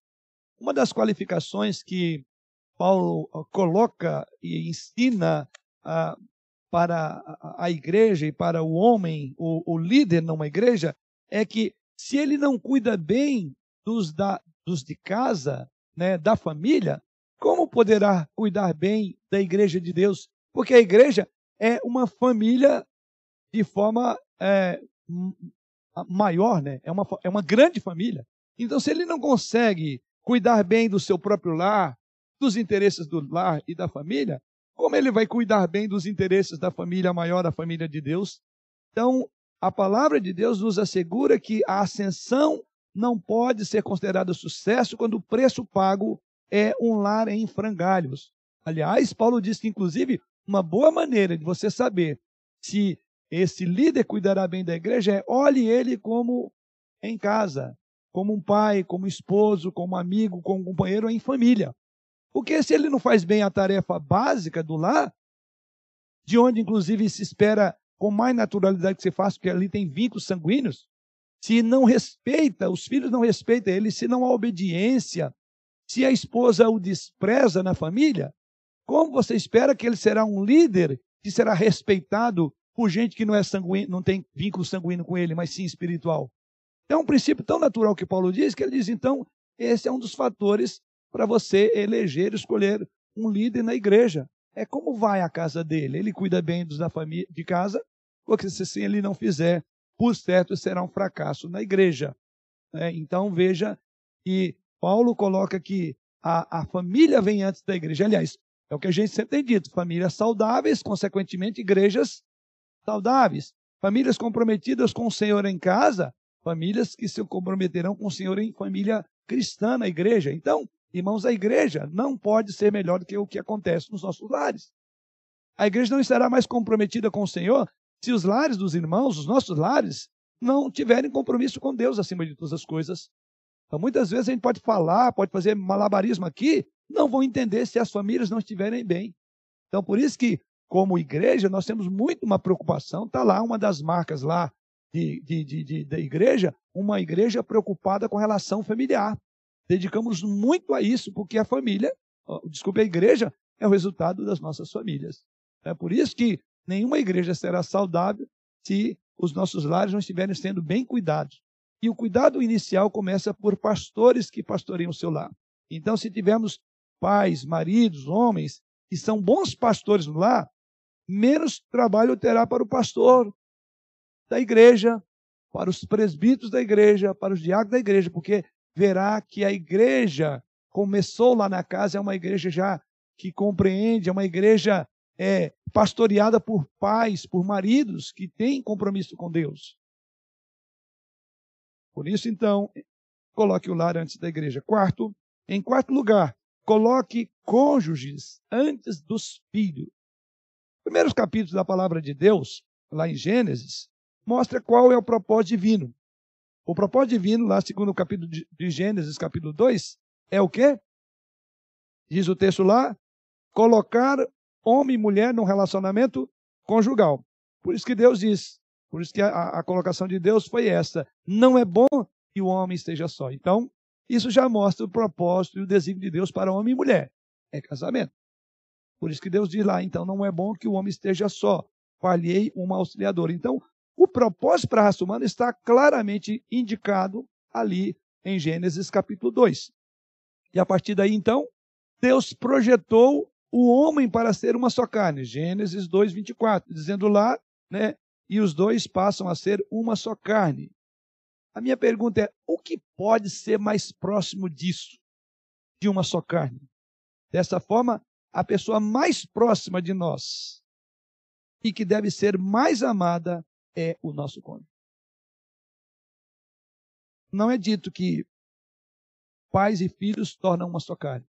Uma das qualificações que Paulo coloca e ensina ah, para a igreja e para o homem, o, o líder numa igreja, é que se ele não cuida bem dos, da, dos de casa, né, da família, como poderá cuidar bem da igreja de Deus? Porque a igreja é uma família de forma é, maior, né? é, uma, é uma grande família. Então, se ele não consegue cuidar bem do seu próprio lar, dos interesses do lar e da família, como ele vai cuidar bem dos interesses da família maior, da família de Deus? Então, a palavra de Deus nos assegura que a ascensão não pode ser considerada sucesso quando o preço pago é um lar em frangalhos. Aliás, Paulo diz que, inclusive, uma boa maneira de você saber se esse líder cuidará bem da igreja é olhe ele como em casa, como um pai, como esposo, como amigo, como companheiro em família. Porque se ele não faz bem a tarefa básica do lar, de onde inclusive se espera com mais naturalidade que se faça, porque ali tem vínculos sanguíneos, se não respeita, os filhos não respeitam ele, se não há obediência, se a esposa o despreza na família, como você espera que ele será um líder que será respeitado por gente que não é sanguíneo, não tem vínculo sanguíneo com ele, mas sim espiritual? É um princípio tão natural que Paulo diz que ele diz, então, esse é um dos fatores para você eleger, escolher um líder na igreja. É como vai a casa dele. Ele cuida bem dos da família de casa, porque se assim ele não fizer, por certo será um fracasso na igreja. É, então veja que Paulo coloca que a, a família vem antes da igreja. Aliás, é o que a gente sempre tem dito: famílias saudáveis, consequentemente, igrejas saudáveis. Famílias comprometidas com o Senhor em casa, famílias que se comprometerão com o Senhor em família cristã na igreja. Então, Irmãos, a igreja não pode ser melhor do que o que acontece nos nossos lares. A igreja não estará mais comprometida com o Senhor se os lares dos irmãos, os nossos lares, não tiverem compromisso com Deus acima de todas as coisas. Então, muitas vezes a gente pode falar, pode fazer malabarismo aqui, não vão entender se as famílias não estiverem bem. Então, por isso que, como igreja, nós temos muito uma preocupação. Está lá uma das marcas lá de, de, de, de, da igreja, uma igreja preocupada com relação familiar dedicamos muito a isso, porque a família, desculpe, a igreja é o resultado das nossas famílias. É por isso que nenhuma igreja será saudável se os nossos lares não estiverem sendo bem cuidados. E o cuidado inicial começa por pastores que pastoreiam o seu lar. Então, se tivermos pais, maridos, homens que são bons pastores no lar, menos trabalho terá para o pastor da igreja, para os presbíteros da igreja, para os diáconos da igreja, porque verá que a igreja começou lá na casa, é uma igreja já que compreende, é uma igreja é, pastoreada por pais, por maridos que têm compromisso com Deus. Por isso, então, coloque o lar antes da igreja. Quarto, em quarto lugar, coloque cônjuges antes dos filhos. Primeiros capítulos da palavra de Deus, lá em Gênesis, mostra qual é o propósito divino. O propósito divino, lá segundo o capítulo de Gênesis, capítulo 2, é o quê? Diz o texto lá, colocar homem e mulher num relacionamento conjugal. Por isso que Deus diz, por isso que a, a colocação de Deus foi essa. Não é bom que o homem esteja só. Então, isso já mostra o propósito e o desígnio de Deus para homem e mulher. É casamento. Por isso que Deus diz lá, então não é bom que o homem esteja só. Falhei uma auxiliadora. Então, o propósito para a raça humana está claramente indicado ali em Gênesis capítulo 2. E a partir daí, então, Deus projetou o homem para ser uma só carne. Gênesis 2, 24, dizendo lá, né? E os dois passam a ser uma só carne. A minha pergunta é: o que pode ser mais próximo disso, de uma só carne? Dessa forma, a pessoa mais próxima de nós e que deve ser mais amada é o nosso cônjuge. Não é dito que pais e filhos tornam uma só carne.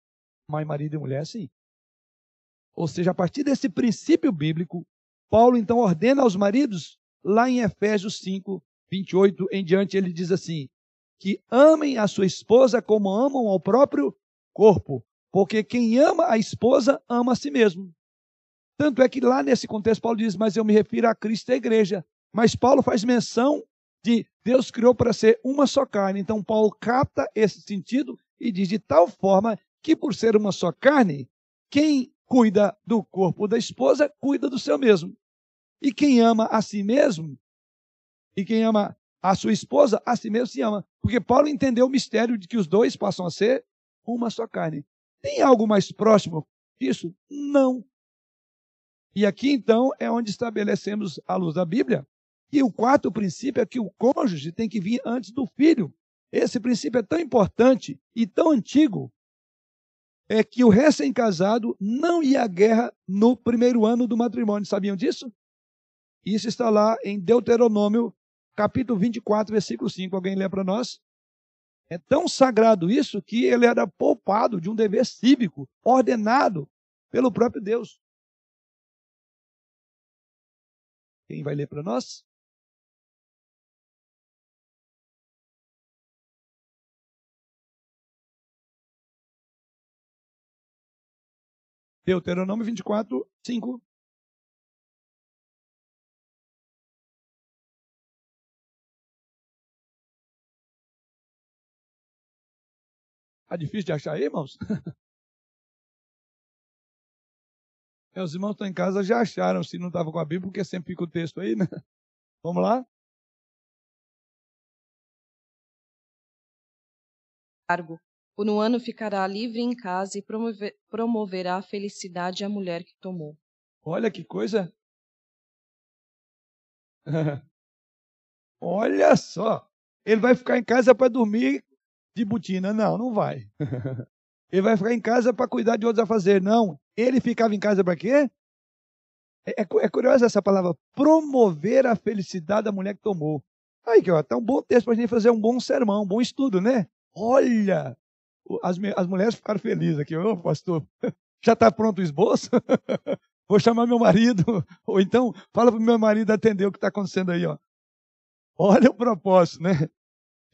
Mãe, marido e mulher, sim. Ou seja, a partir desse princípio bíblico, Paulo então ordena aos maridos, lá em Efésios 5, 28 em diante, ele diz assim: que amem a sua esposa como amam ao próprio corpo, porque quem ama a esposa ama a si mesmo. Tanto é que lá nesse contexto, Paulo diz: Mas eu me refiro a Cristo e à igreja. Mas Paulo faz menção de Deus criou para ser uma só carne. Então Paulo capta esse sentido e diz de tal forma que por ser uma só carne, quem cuida do corpo da esposa cuida do seu mesmo. E quem ama a si mesmo, e quem ama a sua esposa, a si mesmo se ama. Porque Paulo entendeu o mistério de que os dois passam a ser uma só carne. Tem algo mais próximo disso? Não. E aqui então é onde estabelecemos, à luz da Bíblia, e o quarto princípio é que o cônjuge tem que vir antes do filho. Esse princípio é tão importante e tão antigo é que o recém-casado não ia à guerra no primeiro ano do matrimônio. Sabiam disso? Isso está lá em Deuteronômio, capítulo 24, versículo 5. Alguém lê para nós? É tão sagrado isso que ele era poupado de um dever cívico, ordenado pelo próprio Deus. Quem vai ler para nós? Deuteronômio 24, 5. Está difícil de achar aí, irmãos? Os irmãos estão em casa já acharam, se não estavam com a Bíblia, porque sempre fica o texto aí, né? Vamos lá? Cargo. O Nuano ficará livre em casa e promover, promoverá a felicidade à mulher que tomou. Olha que coisa. Olha só. Ele vai ficar em casa para dormir de botina. Não, não vai. Ele vai ficar em casa para cuidar de outros a fazer. Não. Ele ficava em casa para quê? É, é, é curiosa essa palavra. Promover a felicidade da mulher que tomou. Aí, ó, tá um bom texto para a gente fazer um bom sermão, um bom estudo, né? Olha, as, as mulheres ficaram felizes aqui. Ô, pastor, já está pronto o esboço? Vou chamar meu marido. Ou então, fala para o meu marido atender o que está acontecendo aí. Ó. Olha o propósito, né?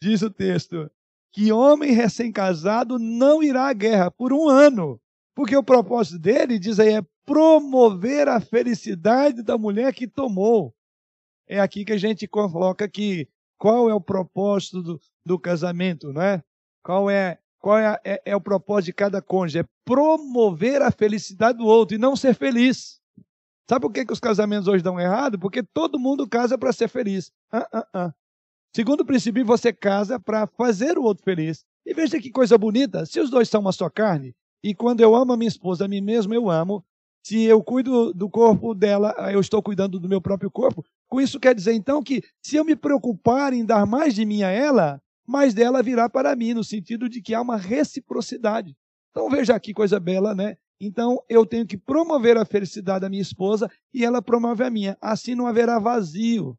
Diz o texto que homem recém-casado não irá à guerra por um ano. Porque o propósito dele, diz aí, é promover a felicidade da mulher que tomou. É aqui que a gente coloca que qual é o propósito do, do casamento, não é? Qual é qual é, é, é, o propósito de cada cônjuge? É promover a felicidade do outro e não ser feliz. Sabe por que, que os casamentos hoje dão errado? Porque todo mundo casa para ser feliz. Ah, ah, ah. Segundo princípio, você casa para fazer o outro feliz. E veja que coisa bonita: se os dois são uma só carne, e quando eu amo a minha esposa, a mim mesmo eu amo, se eu cuido do corpo dela, eu estou cuidando do meu próprio corpo. Com isso quer dizer então que se eu me preocupar em dar mais de mim a ela, mais dela virá para mim, no sentido de que há uma reciprocidade. Então veja aqui coisa bela, né? Então eu tenho que promover a felicidade da minha esposa e ela promove a minha. Assim não haverá vazio.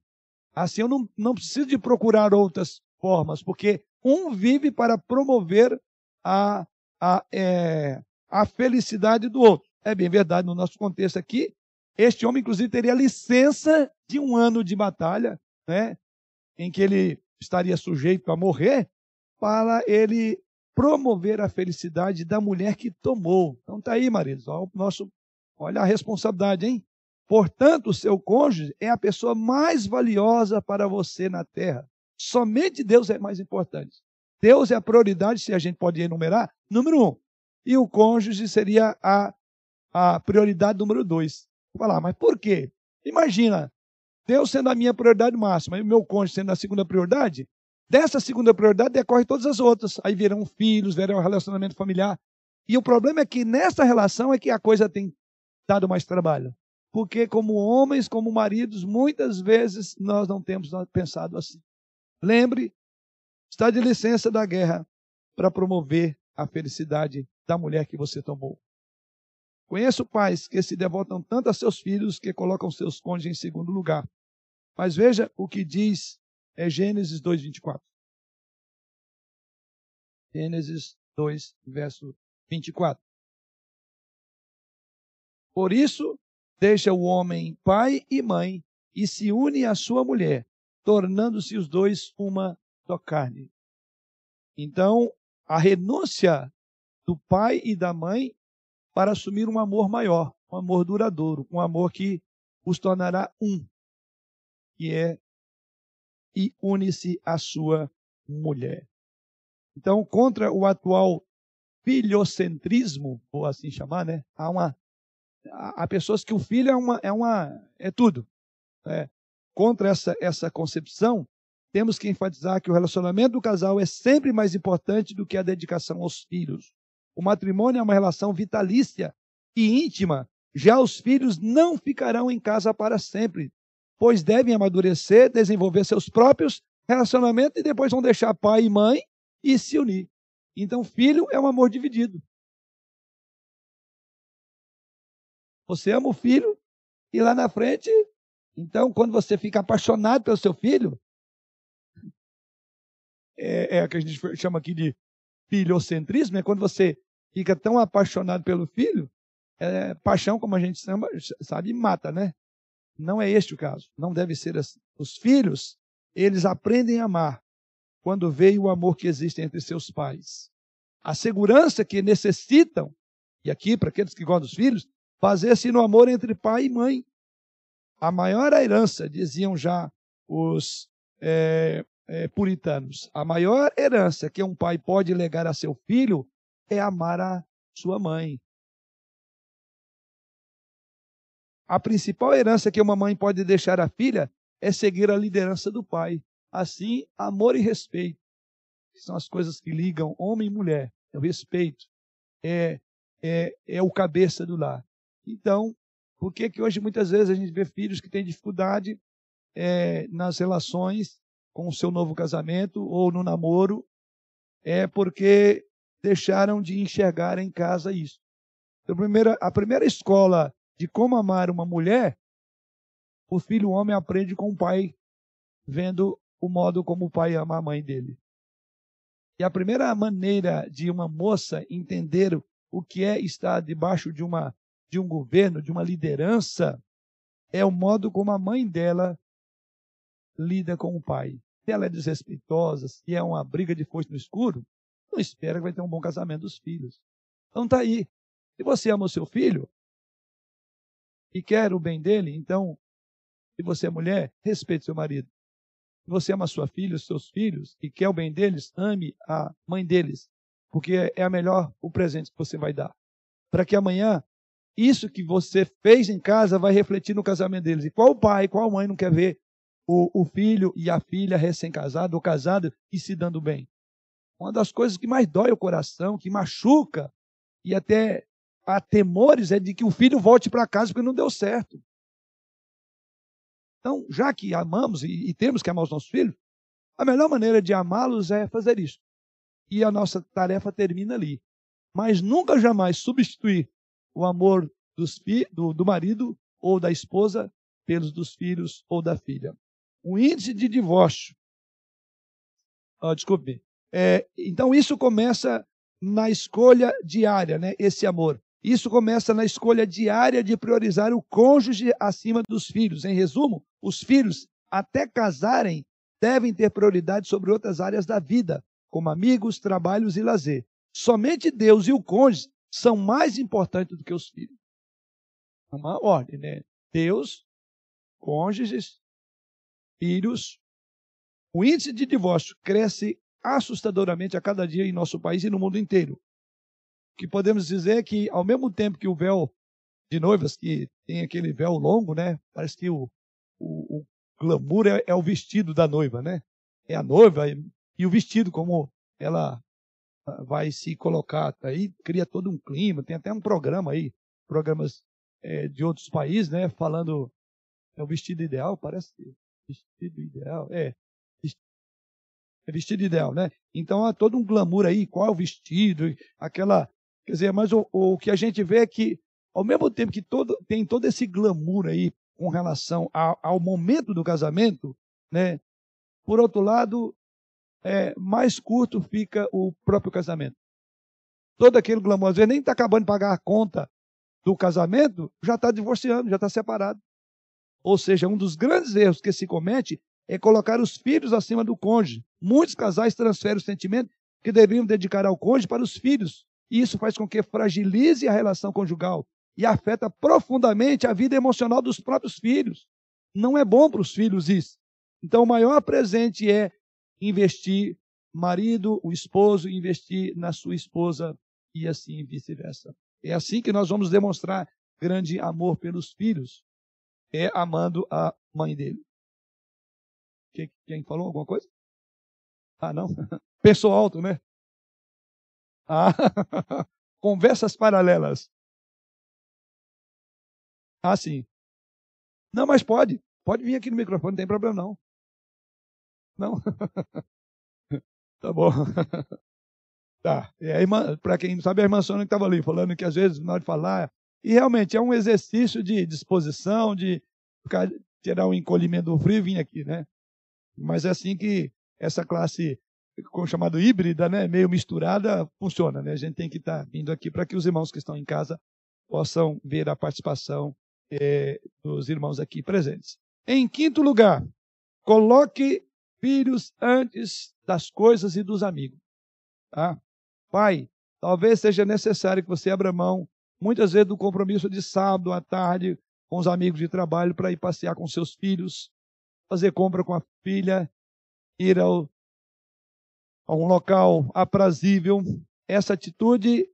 Assim eu não, não preciso de procurar outras formas, porque um vive para promover a, a, é, a felicidade do outro. É bem verdade, no nosso contexto aqui, este homem, inclusive, teria licença de um ano de batalha, né, em que ele estaria sujeito a morrer, para ele promover a felicidade da mulher que tomou. Então está aí, maridos, olha, nosso, olha a responsabilidade, hein? Portanto, o seu cônjuge é a pessoa mais valiosa para você na terra. Somente Deus é mais importante. Deus é a prioridade, se a gente pode enumerar, número um. E o cônjuge seria a, a prioridade número dois. Vou falar, mas por quê? Imagina, Deus sendo a minha prioridade máxima e o meu cônjuge sendo a segunda prioridade, dessa segunda prioridade decorre todas as outras. Aí virão filhos, virão relacionamento familiar. E o problema é que nessa relação é que a coisa tem dado mais trabalho. Porque, como homens, como maridos, muitas vezes nós não temos pensado assim. Lembre, está de licença da guerra para promover a felicidade da mulher que você tomou. Conheço pais que se devotam tanto a seus filhos que colocam seus cônjuges em segundo lugar. Mas veja o que diz é Gênesis 2:24. Gênesis 2, verso 24. Por isso, deixa o homem pai e mãe e se une à sua mulher, tornando-se os dois uma só carne. Então, a renúncia do pai e da mãe para assumir um amor maior, um amor duradouro, um amor que os tornará um, que é e une-se à sua mulher. Então, contra o atual filiocentrismo, vou assim chamar, né? Há uma há pessoas que o filho é uma é uma é tudo. Né? Contra essa essa concepção, temos que enfatizar que o relacionamento do casal é sempre mais importante do que a dedicação aos filhos. O matrimônio é uma relação vitalícia e íntima. Já os filhos não ficarão em casa para sempre, pois devem amadurecer, desenvolver seus próprios relacionamentos e depois vão deixar pai e mãe e se unir. Então, filho é um amor dividido. Você ama o filho e lá na frente, então, quando você fica apaixonado pelo seu filho, é, é o que a gente chama aqui de filhocentrismo, é quando você fica tão apaixonado pelo filho, é, paixão, como a gente chama, sabe, mata, né? Não é este o caso. Não deve ser assim. Os filhos, eles aprendem a amar quando veem o amor que existe entre seus pais. A segurança que necessitam, e aqui, para aqueles que gostam dos filhos, fazer-se no amor entre pai e mãe. A maior herança, diziam já os é, é, puritanos, a maior herança que um pai pode legar a seu filho é amar a sua mãe. A principal herança que uma mãe pode deixar à filha é seguir a liderança do pai. Assim, amor e respeito, são as coisas que ligam homem e mulher. É o respeito, é, é, é o cabeça do lar. Então, por que, que hoje muitas vezes a gente vê filhos que têm dificuldade é, nas relações com o seu novo casamento ou no namoro? É porque deixaram de enxergar em casa isso. Então, a primeira, a primeira escola de como amar uma mulher, o filho homem aprende com o pai, vendo o modo como o pai ama a mãe dele. E a primeira maneira de uma moça entender o que é estar debaixo de, uma, de um governo, de uma liderança, é o modo como a mãe dela lida com o pai. Se ela é desrespeitosa, se é uma briga de foice no escuro, não espera que vai ter um bom casamento dos filhos. Então tá aí. Se você ama o seu filho, e quer o bem dele, então, se você é mulher, respeite seu marido. Se você ama sua filha, os seus filhos, e quer o bem deles, ame a mãe deles, porque é a melhor o presente que você vai dar. Para que amanhã isso que você fez em casa vai refletir no casamento deles. E qual pai, qual mãe não quer ver o, o filho e a filha recém-casado ou casado e se dando bem? Uma das coisas que mais dói o coração, que machuca e até há temores é de que o filho volte para casa porque não deu certo. Então, já que amamos e, e temos que amar os nossos filhos, a melhor maneira de amá-los é fazer isso. E a nossa tarefa termina ali. Mas nunca jamais substituir o amor do, do marido ou da esposa pelos dos filhos ou da filha. O índice de divórcio. Oh, desculpe. É, então, isso começa na escolha diária, né? esse amor. Isso começa na escolha diária de priorizar o cônjuge acima dos filhos. Em resumo, os filhos, até casarem, devem ter prioridade sobre outras áreas da vida, como amigos, trabalhos e lazer. Somente Deus e o cônjuge são mais importantes do que os filhos. É uma ordem, né? Deus, cônjuges, filhos. O índice de divórcio cresce assustadoramente a cada dia em nosso país e no mundo inteiro que podemos dizer que, ao mesmo tempo que o véu de noivas, que tem aquele véu longo, né? Parece que o, o, o glamour é, é, o vestido da noiva, né? É a noiva e, e o vestido, como ela ah, vai se colocar. Aí cria todo um clima. Tem até um programa aí, programas é, de outros países, né? Falando é o vestido ideal, parece vestido ideal. É, é vestido ideal, né? Então há todo um glamour aí, qual é o vestido, aquela Quer dizer, mas o, o que a gente vê é que, ao mesmo tempo que todo, tem todo esse glamour aí com relação ao, ao momento do casamento, né? Por outro lado, é, mais curto fica o próprio casamento. Todo aquele glamour, às vezes nem está acabando de pagar a conta do casamento, já está divorciando, já está separado. Ou seja, um dos grandes erros que se comete é colocar os filhos acima do cônjuge. Muitos casais transferem o sentimento que deveriam dedicar ao cônjuge para os filhos, isso faz com que fragilize a relação conjugal e afeta profundamente a vida emocional dos próprios filhos. Não é bom para os filhos isso. Então, o maior presente é investir, marido, o esposo, investir na sua esposa e assim vice-versa. É assim que nós vamos demonstrar grande amor pelos filhos, é amando a mãe dele. Quem falou alguma coisa? Ah, não? Pensou alto, né? Ah, conversas paralelas. Ah, sim. Não, mas pode. Pode vir aqui no microfone, não tem problema não. Não. Tá bom. tá. Para quem não sabe, a irmã Sônia estava ali falando que às vezes, na hora de falar, e realmente é um exercício de disposição, de tirar o encolhimento do frio e vir aqui, né? Mas é assim que essa classe, chamado híbrida, né, meio misturada, funciona, né? A gente tem que estar tá vindo aqui para que os irmãos que estão em casa possam ver a participação é, dos irmãos aqui presentes. Em quinto lugar, coloque filhos antes das coisas e dos amigos. Tá? Pai, talvez seja necessário que você abra mão, muitas vezes, do compromisso de sábado à tarde com os amigos de trabalho para ir passear com seus filhos, fazer compra com a filha, ir ao, a um local aprazível. Essa atitude,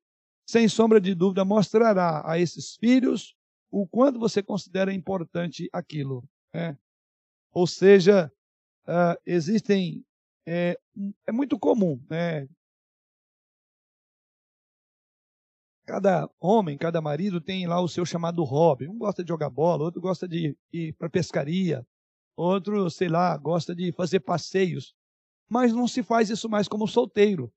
sem sombra de dúvida, mostrará a esses filhos o quanto você considera importante aquilo. Né? Ou seja, uh, existem. É, é, muito comum, né? Cada homem, cada marido tem lá o seu chamado hobby. Um gosta de jogar bola, outro gosta de ir para pescaria, outro, sei lá, gosta de fazer passeios. Mas não se faz isso mais como solteiro.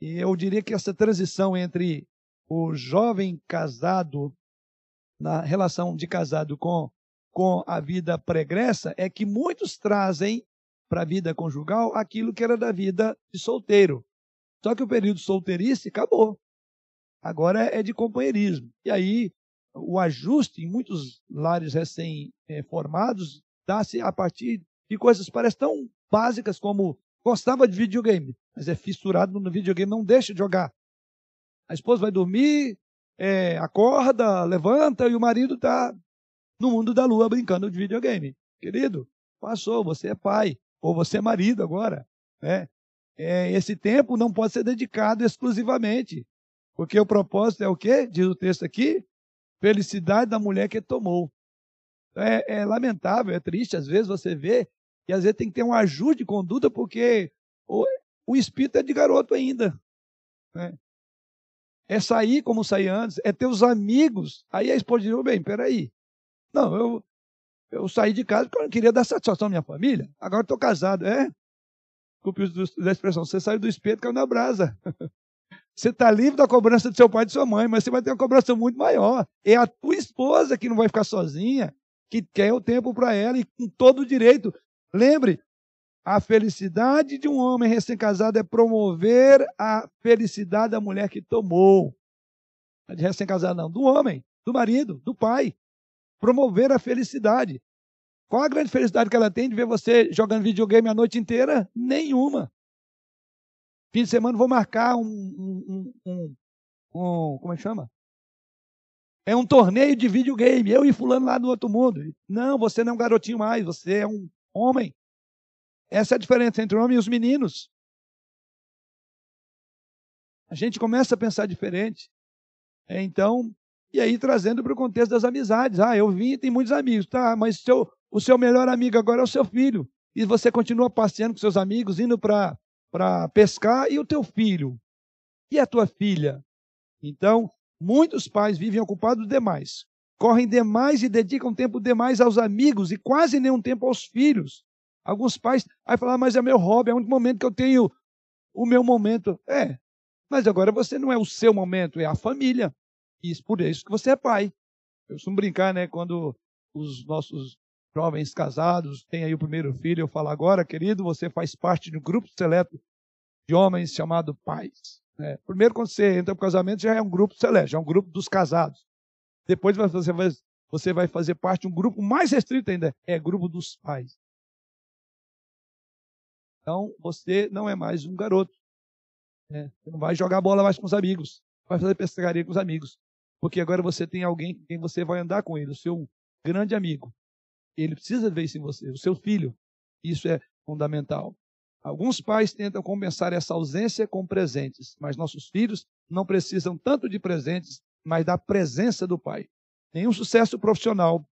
E eu diria que essa transição entre o jovem casado, na relação de casado com com a vida pregressa é que muitos trazem para a vida conjugal aquilo que era da vida de solteiro. Só que o período solteirice acabou. Agora é de companheirismo. E aí o ajuste em muitos lares recém-formados dá-se a partir de coisas parecem tão básicas como gostava de videogame, mas é fissurado no videogame, não deixa de jogar. A esposa vai dormir, é, acorda, levanta e o marido está no mundo da lua brincando de videogame. Querido, passou, você é pai, ou você é marido agora. Né? É, esse tempo não pode ser dedicado exclusivamente, porque o propósito é o quê? Diz o texto aqui, felicidade da mulher que tomou. É, é lamentável, é triste, às vezes você vê, e às vezes tem que ter um ajuste de conduta, porque o, o espírito é de garoto ainda. Né? É sair como sair antes, é ter os amigos. Aí a esposa diz, bem, peraí, não, eu, eu saí de casa porque eu não queria dar satisfação à minha família. Agora estou casado. É? Desculpe da expressão. Você saiu do espeto caiu na brasa. Você está livre da cobrança do seu pai e de sua mãe, mas você vai ter uma cobrança muito maior. É a tua esposa que não vai ficar sozinha, que quer o tempo para ela e com todo o direito. Lembre, a felicidade de um homem recém-casado é promover a felicidade da mulher que tomou. De recém-casado, não. Do homem, do marido, do pai promover a felicidade. Qual a grande felicidade que ela tem de ver você jogando videogame a noite inteira? Nenhuma. Fim de semana vou marcar um, um, um, um, como é que chama? É um torneio de videogame, eu e fulano lá do outro mundo. Não, você não é um garotinho mais, você é um homem. Essa é a diferença entre o homem e os meninos. A gente começa a pensar diferente. É, então, e aí trazendo para o contexto das amizades. Ah, eu vim e tem muitos amigos. Tá, mas seu, o seu melhor amigo agora é o seu filho. E você continua passeando com seus amigos, indo para pescar. E o teu filho? E a tua filha? Então, muitos pais vivem ocupados demais. Correm demais e dedicam tempo demais aos amigos e quase nenhum tempo aos filhos. Alguns pais aí falam, ah, mas é meu hobby, é o único momento que eu tenho o meu momento. É, mas agora você não é o seu momento, é a família. E por isso que você é pai. Eu costumo brincar, né? Quando os nossos jovens casados têm aí o primeiro filho, eu falo agora, querido, você faz parte de um grupo seleto de homens chamado pais. Né? Primeiro, quando você entra para o casamento, já é um grupo seleto, já é um grupo dos casados. Depois você vai, você vai fazer parte de um grupo mais restrito ainda, é grupo dos pais. Então, você não é mais um garoto. Né? Você não vai jogar bola mais com os amigos, vai fazer pescaria com os amigos. Porque agora você tem alguém com quem você vai andar com ele, o seu grande amigo. Ele precisa ver isso em você, o seu filho. Isso é fundamental. Alguns pais tentam compensar essa ausência com presentes, mas nossos filhos não precisam tanto de presentes, mas da presença do pai. Nenhum sucesso profissional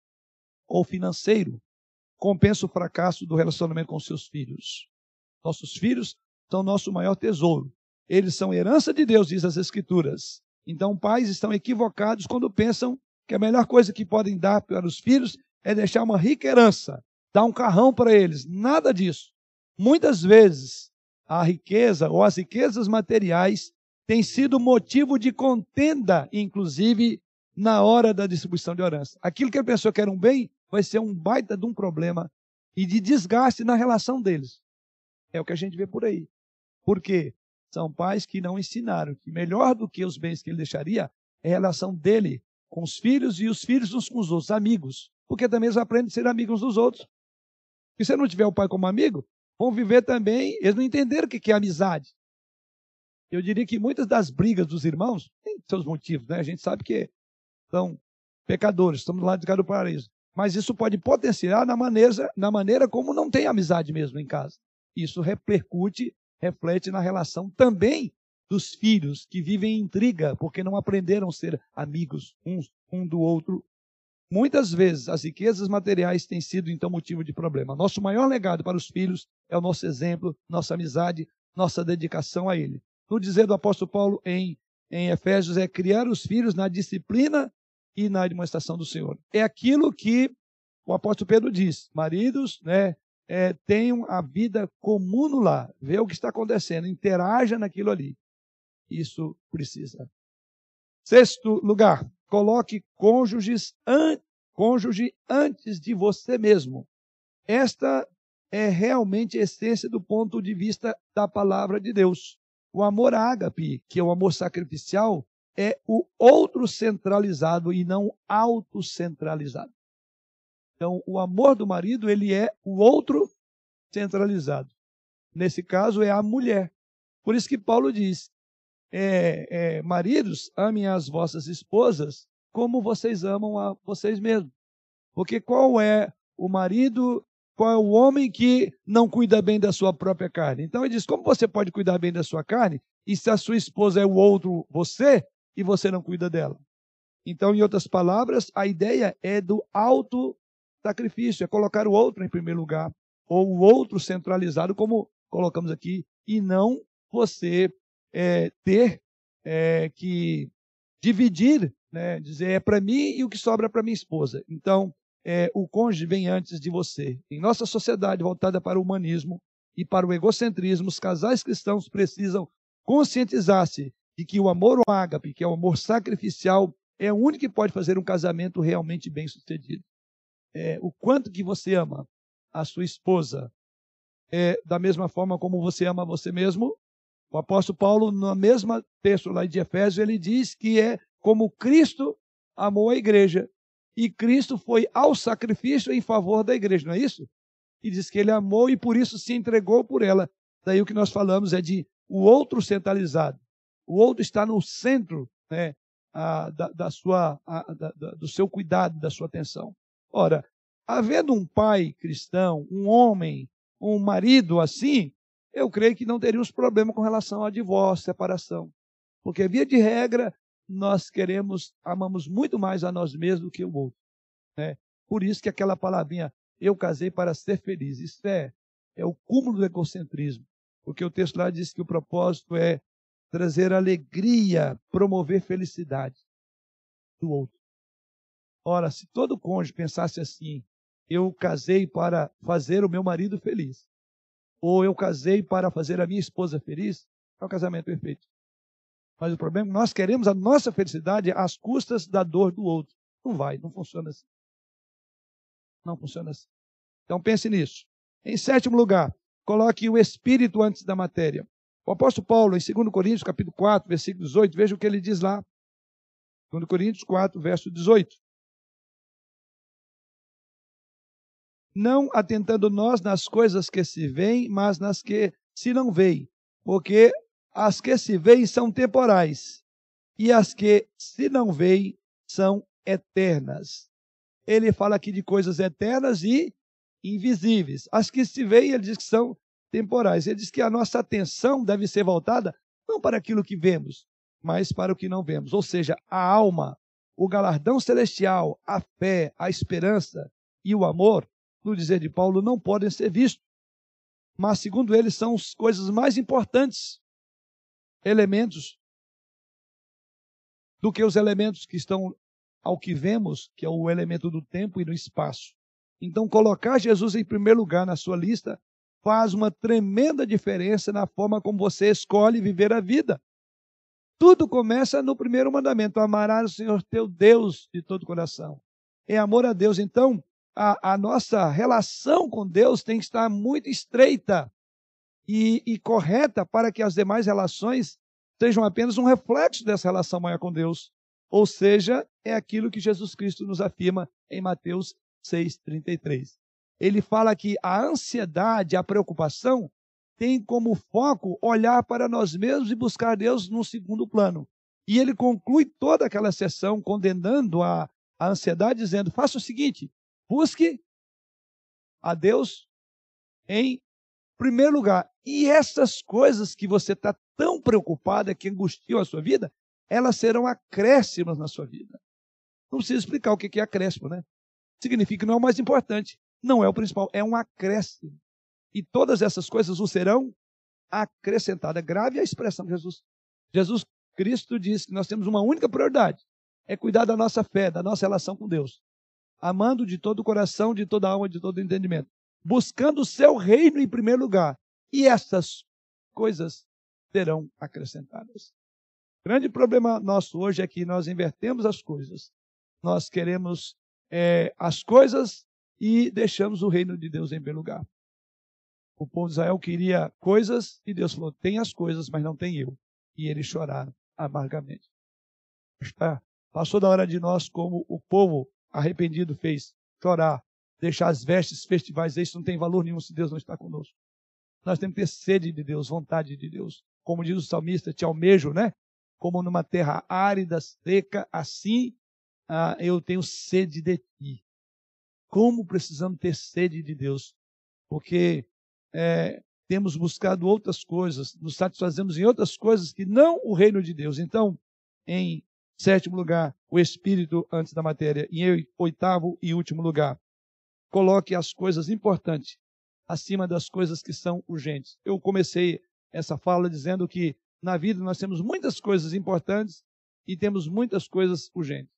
ou financeiro compensa o fracasso do relacionamento com seus filhos. Nossos filhos são nosso maior tesouro. Eles são herança de Deus, diz as Escrituras. Então, pais estão equivocados quando pensam que a melhor coisa que podem dar para os filhos é deixar uma rica herança, dar um carrão para eles. Nada disso. Muitas vezes, a riqueza ou as riquezas materiais têm sido motivo de contenda, inclusive na hora da distribuição de herança. Aquilo que ele pensou que era um bem vai ser um baita de um problema e de desgaste na relação deles. É o que a gente vê por aí. Por quê? São pais que não ensinaram que melhor do que os bens que ele deixaria é a relação dele com os filhos e os filhos uns com os outros, amigos. Porque também eles aprendem a ser amigos dos outros. E se não tiver o pai como amigo, vão viver também, eles não entenderam o que é amizade. Eu diria que muitas das brigas dos irmãos têm seus motivos, né? A gente sabe que são pecadores, estamos lá de do paraíso. Mas isso pode potenciar na maneira, na maneira como não tem amizade mesmo em casa. Isso repercute, reflete na relação também dos filhos que vivem em intriga porque não aprenderam a ser amigos um do outro. Muitas vezes as riquezas materiais têm sido então motivo de problema. Nosso maior legado para os filhos é o nosso exemplo, nossa amizade, nossa dedicação a ele. No dizer do apóstolo Paulo em, em Efésios é criar os filhos na disciplina e na demonstração do Senhor. É aquilo que o apóstolo Pedro diz: maridos, né, é, tenham a vida comum no lar, vê o que está acontecendo, interaja naquilo ali. Isso precisa. Sexto lugar, coloque cônjuges an cônjuge antes de você mesmo. Esta é realmente a essência do ponto de vista da palavra de Deus. O amor ágape, que é o amor sacrificial, é o outro centralizado e não autocentralizado. Então, o amor do marido, ele é o outro centralizado. Nesse caso, é a mulher. Por isso que Paulo diz: é, é, maridos, amem as vossas esposas como vocês amam a vocês mesmos. Porque qual é o marido, qual é o homem que não cuida bem da sua própria carne? Então ele diz: como você pode cuidar bem da sua carne e se a sua esposa é o outro você e você não cuida dela? Então, em outras palavras, a ideia é do auto sacrifício, é colocar o outro em primeiro lugar, ou o outro centralizado, como colocamos aqui, e não você é, ter é, que dividir, né, dizer é para mim e o que sobra para minha esposa. Então, é, o cônjuge vem antes de você. Em nossa sociedade voltada para o humanismo e para o egocentrismo, os casais cristãos precisam conscientizar-se de que o amor ao ágape, que é o amor sacrificial, é o único que pode fazer um casamento realmente bem sucedido é, o quanto que você ama a sua esposa é, da mesma forma como você ama você mesmo. O apóstolo Paulo, no mesmo texto lá de Efésios, ele diz que é como Cristo amou a igreja. E Cristo foi ao sacrifício em favor da igreja, não é isso? E diz que ele amou e por isso se entregou por ela. Daí o que nós falamos é de o outro centralizado. O outro está no centro né, a, da, da, sua, a, da, do seu cuidado, da sua atenção. Ora, havendo um pai cristão, um homem, um marido assim, eu creio que não teríamos problema com relação a divórcio, separação. Porque, via de regra, nós queremos, amamos muito mais a nós mesmos do que o outro. Né? Por isso que aquela palavrinha, eu casei para ser feliz, isso é, é o cúmulo do egocentrismo. Porque o texto lá diz que o propósito é trazer alegria, promover felicidade do outro. Ora, se todo cônjuge pensasse assim, eu casei para fazer o meu marido feliz, ou eu casei para fazer a minha esposa feliz, é um casamento perfeito. Mas o problema é que nós queremos a nossa felicidade às custas da dor do outro. Não vai, não funciona assim. Não funciona assim. Então pense nisso. Em sétimo lugar, coloque o espírito antes da matéria. O apóstolo Paulo, em 2 Coríntios, capítulo 4, versículo 18, veja o que ele diz lá. 2 Coríntios 4, verso 18. não atentando nós nas coisas que se veem, mas nas que se não veem, porque as que se veem são temporais, e as que se não veem são eternas. Ele fala aqui de coisas eternas e invisíveis. As que se veem, ele diz que são temporais. Ele diz que a nossa atenção deve ser voltada não para aquilo que vemos, mas para o que não vemos. Ou seja, a alma, o galardão celestial, a fé, a esperança e o amor no dizer de Paulo, não podem ser vistos. Mas, segundo ele, são as coisas mais importantes elementos do que os elementos que estão ao que vemos, que é o elemento do tempo e do espaço. Então, colocar Jesus em primeiro lugar na sua lista faz uma tremenda diferença na forma como você escolhe viver a vida. Tudo começa no primeiro mandamento: amarás o Senhor teu Deus de todo o coração. É amor a Deus. Então, a, a nossa relação com Deus tem que estar muito estreita e, e correta para que as demais relações sejam apenas um reflexo dessa relação maior com Deus. Ou seja, é aquilo que Jesus Cristo nos afirma em Mateus 6,33. Ele fala que a ansiedade, a preocupação, tem como foco olhar para nós mesmos e buscar Deus num segundo plano. E ele conclui toda aquela sessão condenando a, a ansiedade, dizendo: faça o seguinte, busque a Deus em primeiro lugar. E essas coisas que você está tão preocupada, que angustiam a sua vida, elas serão acréscimas na sua vida. Não precisa explicar o que é acréscimo, né? Significa que não é o mais importante, não é o principal, é um acréscimo. E todas essas coisas o serão acrescentadas. É grave a expressão de Jesus. Jesus Cristo disse que nós temos uma única prioridade: é cuidar da nossa fé, da nossa relação com Deus. Amando de todo o coração, de toda a alma, de todo o entendimento. Buscando o seu reino em primeiro lugar. E essas coisas serão acrescentadas. O grande problema nosso hoje é que nós invertemos as coisas. Nós queremos é, as coisas e deixamos o reino de Deus em primeiro lugar. O povo de Israel queria coisas e Deus falou: tem as coisas, mas não tem eu. E eles choraram amargamente. Passou da hora de nós, como o povo arrependido fez, chorar, deixar as vestes festivais. Isso não tem valor nenhum se Deus não está conosco. Nós temos que ter sede de Deus, vontade de Deus. Como diz o salmista, te almejo, né? Como numa terra árida, seca, assim ah, eu tenho sede de ti. Como precisamos ter sede de Deus? Porque é, temos buscado outras coisas, nos satisfazemos em outras coisas que não o reino de Deus. Então, em sétimo lugar, o espírito antes da matéria. Em oitavo e último lugar, coloque as coisas importantes acima das coisas que são urgentes. Eu comecei essa fala dizendo que na vida nós temos muitas coisas importantes e temos muitas coisas urgentes.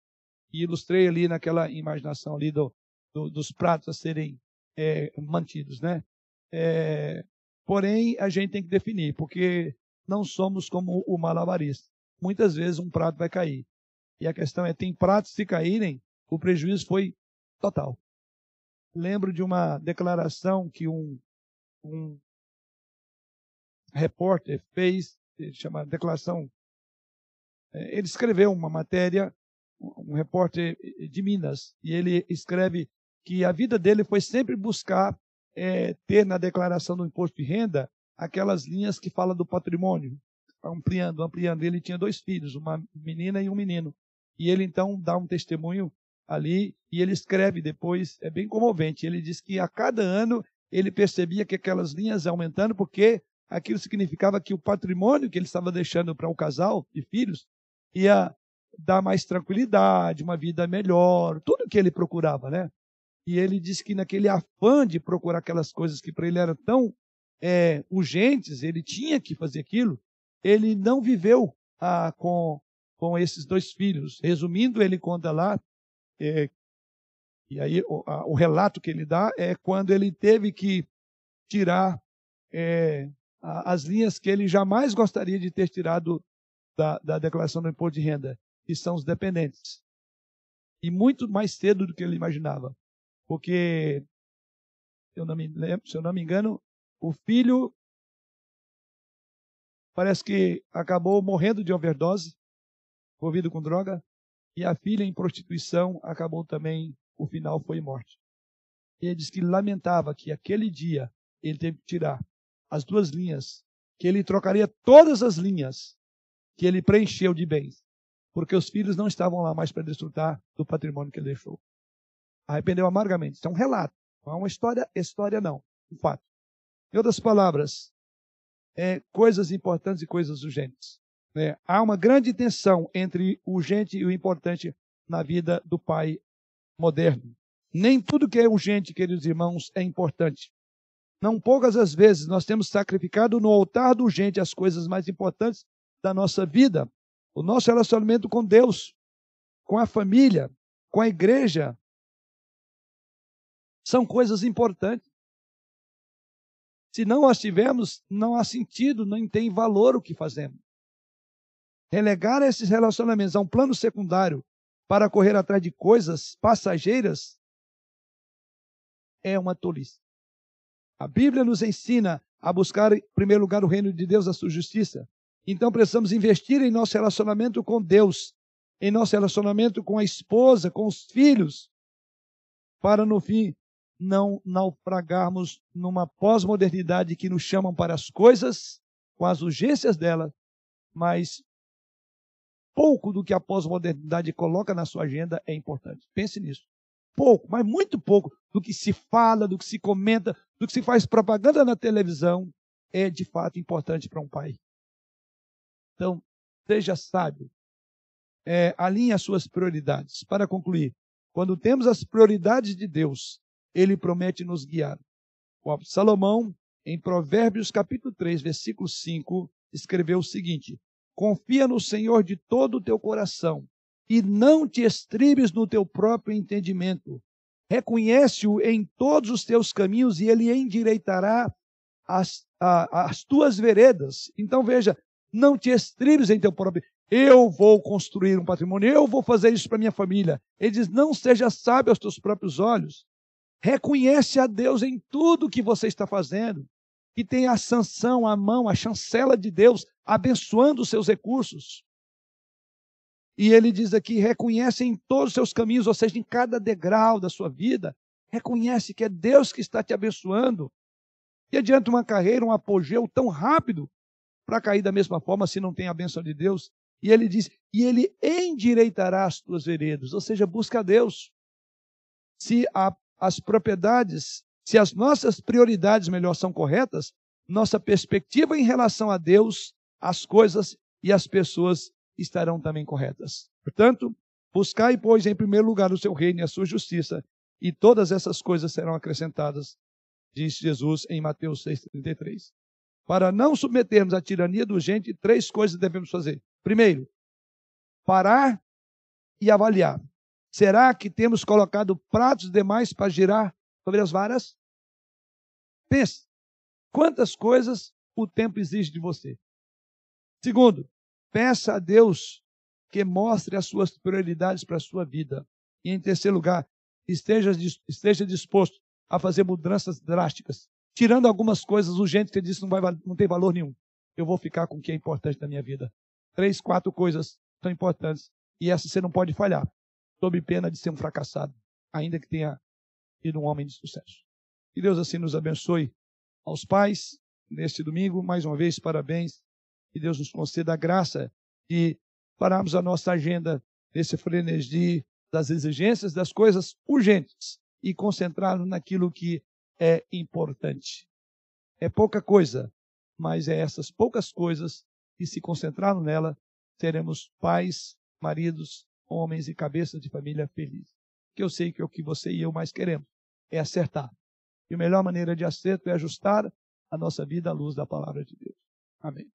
E ilustrei ali naquela imaginação ali do, do, dos pratos a serem é, mantidos, né? É, porém, a gente tem que definir, porque não somos como o malabarista. Muitas vezes um prato vai cair. E a questão é, tem pratos que caírem, o prejuízo foi total. Lembro de uma declaração que um, um repórter fez, chamada declaração. É, ele escreveu uma matéria, um repórter de Minas, e ele escreve que a vida dele foi sempre buscar é, ter na declaração do imposto de renda aquelas linhas que falam do patrimônio, ampliando, ampliando. Ele tinha dois filhos, uma menina e um menino. E ele então dá um testemunho ali e ele escreve depois, é bem comovente. Ele diz que a cada ano ele percebia que aquelas linhas aumentando porque aquilo significava que o patrimônio que ele estava deixando para um casal de filhos ia dar mais tranquilidade, uma vida melhor, tudo que ele procurava, né? E ele disse que naquele afã de procurar aquelas coisas que para ele eram tão é, urgentes, ele tinha que fazer aquilo, ele não viveu ah, com, com esses dois filhos. Resumindo, ele conta lá, é, e aí o, a, o, relato que ele dá é quando ele teve que tirar é, as linhas que ele jamais gostaria de ter tirado da, da declaração do imposto de renda, que são os dependentes. E muito mais cedo do que ele imaginava. Porque, eu não me, lembro, se eu não me engano, o filho parece que acabou morrendo de overdose, envolvido com droga, e a filha em prostituição acabou também, o final foi morte. Ele diz que lamentava que aquele dia ele teve que tirar as duas linhas, que ele trocaria todas as linhas que ele preencheu de bens, porque os filhos não estavam lá mais para desfrutar do patrimônio que ele deixou. Arrependeu amargamente. Isso é um relato, não é uma história, história não, um fato. Em outras palavras, é, coisas importantes e coisas urgentes. Né? Há uma grande tensão entre o urgente e o importante na vida do pai moderno. Nem tudo que é urgente, queridos irmãos, é importante. Não poucas as vezes nós temos sacrificado no altar do urgente as coisas mais importantes da nossa vida. O nosso relacionamento com Deus, com a família, com a igreja, são coisas importantes. Se não as tivermos, não há sentido, não tem valor o que fazemos. Relegar esses relacionamentos a um plano secundário para correr atrás de coisas passageiras é uma tolice. A Bíblia nos ensina a buscar, em primeiro lugar, o reino de Deus, a sua justiça. Então precisamos investir em nosso relacionamento com Deus, em nosso relacionamento com a esposa, com os filhos, para no fim não naufragarmos numa pós-modernidade que nos chamam para as coisas, com as urgências dela, mas pouco do que a pós-modernidade coloca na sua agenda é importante. Pense nisso. Pouco, mas muito pouco do que se fala, do que se comenta, do que se faz propaganda na televisão é de fato importante para um pai. Então, seja sábio. É, alinhe as suas prioridades. Para concluir, quando temos as prioridades de Deus, ele promete nos guiar. O Salomão, em Provérbios capítulo 3, versículo 5, escreveu o seguinte: Confia no Senhor de todo o teu coração e não te estribes no teu próprio entendimento. Reconhece-o em todos os teus caminhos e ele endireitará as, a, as tuas veredas. Então veja, não te estribes em teu próprio. Eu vou construir um patrimônio, eu vou fazer isso para minha família. Ele diz: não seja sábio aos teus próprios olhos. Reconhece a Deus em tudo que você está fazendo. E tem a sanção, a mão, a chancela de Deus abençoando os seus recursos. E ele diz aqui: reconhece em todos os seus caminhos, ou seja, em cada degrau da sua vida, reconhece que é Deus que está te abençoando. E adianta uma carreira, um apogeu tão rápido para cair da mesma forma se não tem a bênção de Deus. E ele diz: e ele endireitará as tuas veredas, ou seja, busca a Deus. Se a as propriedades, se as nossas prioridades, melhor, são corretas, nossa perspectiva em relação a Deus, as coisas e as pessoas estarão também corretas. Portanto, buscai, pois, em primeiro lugar o seu reino e a sua justiça, e todas essas coisas serão acrescentadas, disse Jesus em Mateus 6,33. Para não submetermos à tirania do gente, três coisas devemos fazer. Primeiro, parar e avaliar. Será que temos colocado pratos demais para girar sobre as varas? Pense, quantas coisas o tempo exige de você. Segundo, peça a Deus que mostre as suas prioridades para a sua vida. E em terceiro lugar, esteja, esteja disposto a fazer mudanças drásticas, tirando algumas coisas urgentes que disse não, vai, não tem valor nenhum. Eu vou ficar com o que é importante na minha vida. Três, quatro coisas são importantes. E essa você não pode falhar sob pena de ser um fracassado, ainda que tenha sido um homem de sucesso. Que Deus assim nos abençoe aos pais neste domingo. Mais uma vez, parabéns. Que Deus nos conceda a graça de pararmos a nossa agenda nesse frenesi das exigências das coisas urgentes e concentrarmos naquilo que é importante. É pouca coisa, mas é essas poucas coisas que se concentrarmos nela, seremos pais, maridos, homens e cabeças de família felizes. Que eu sei que é o que você e eu mais queremos, é acertar. E a melhor maneira de acerto é ajustar a nossa vida à luz da palavra de Deus. Amém.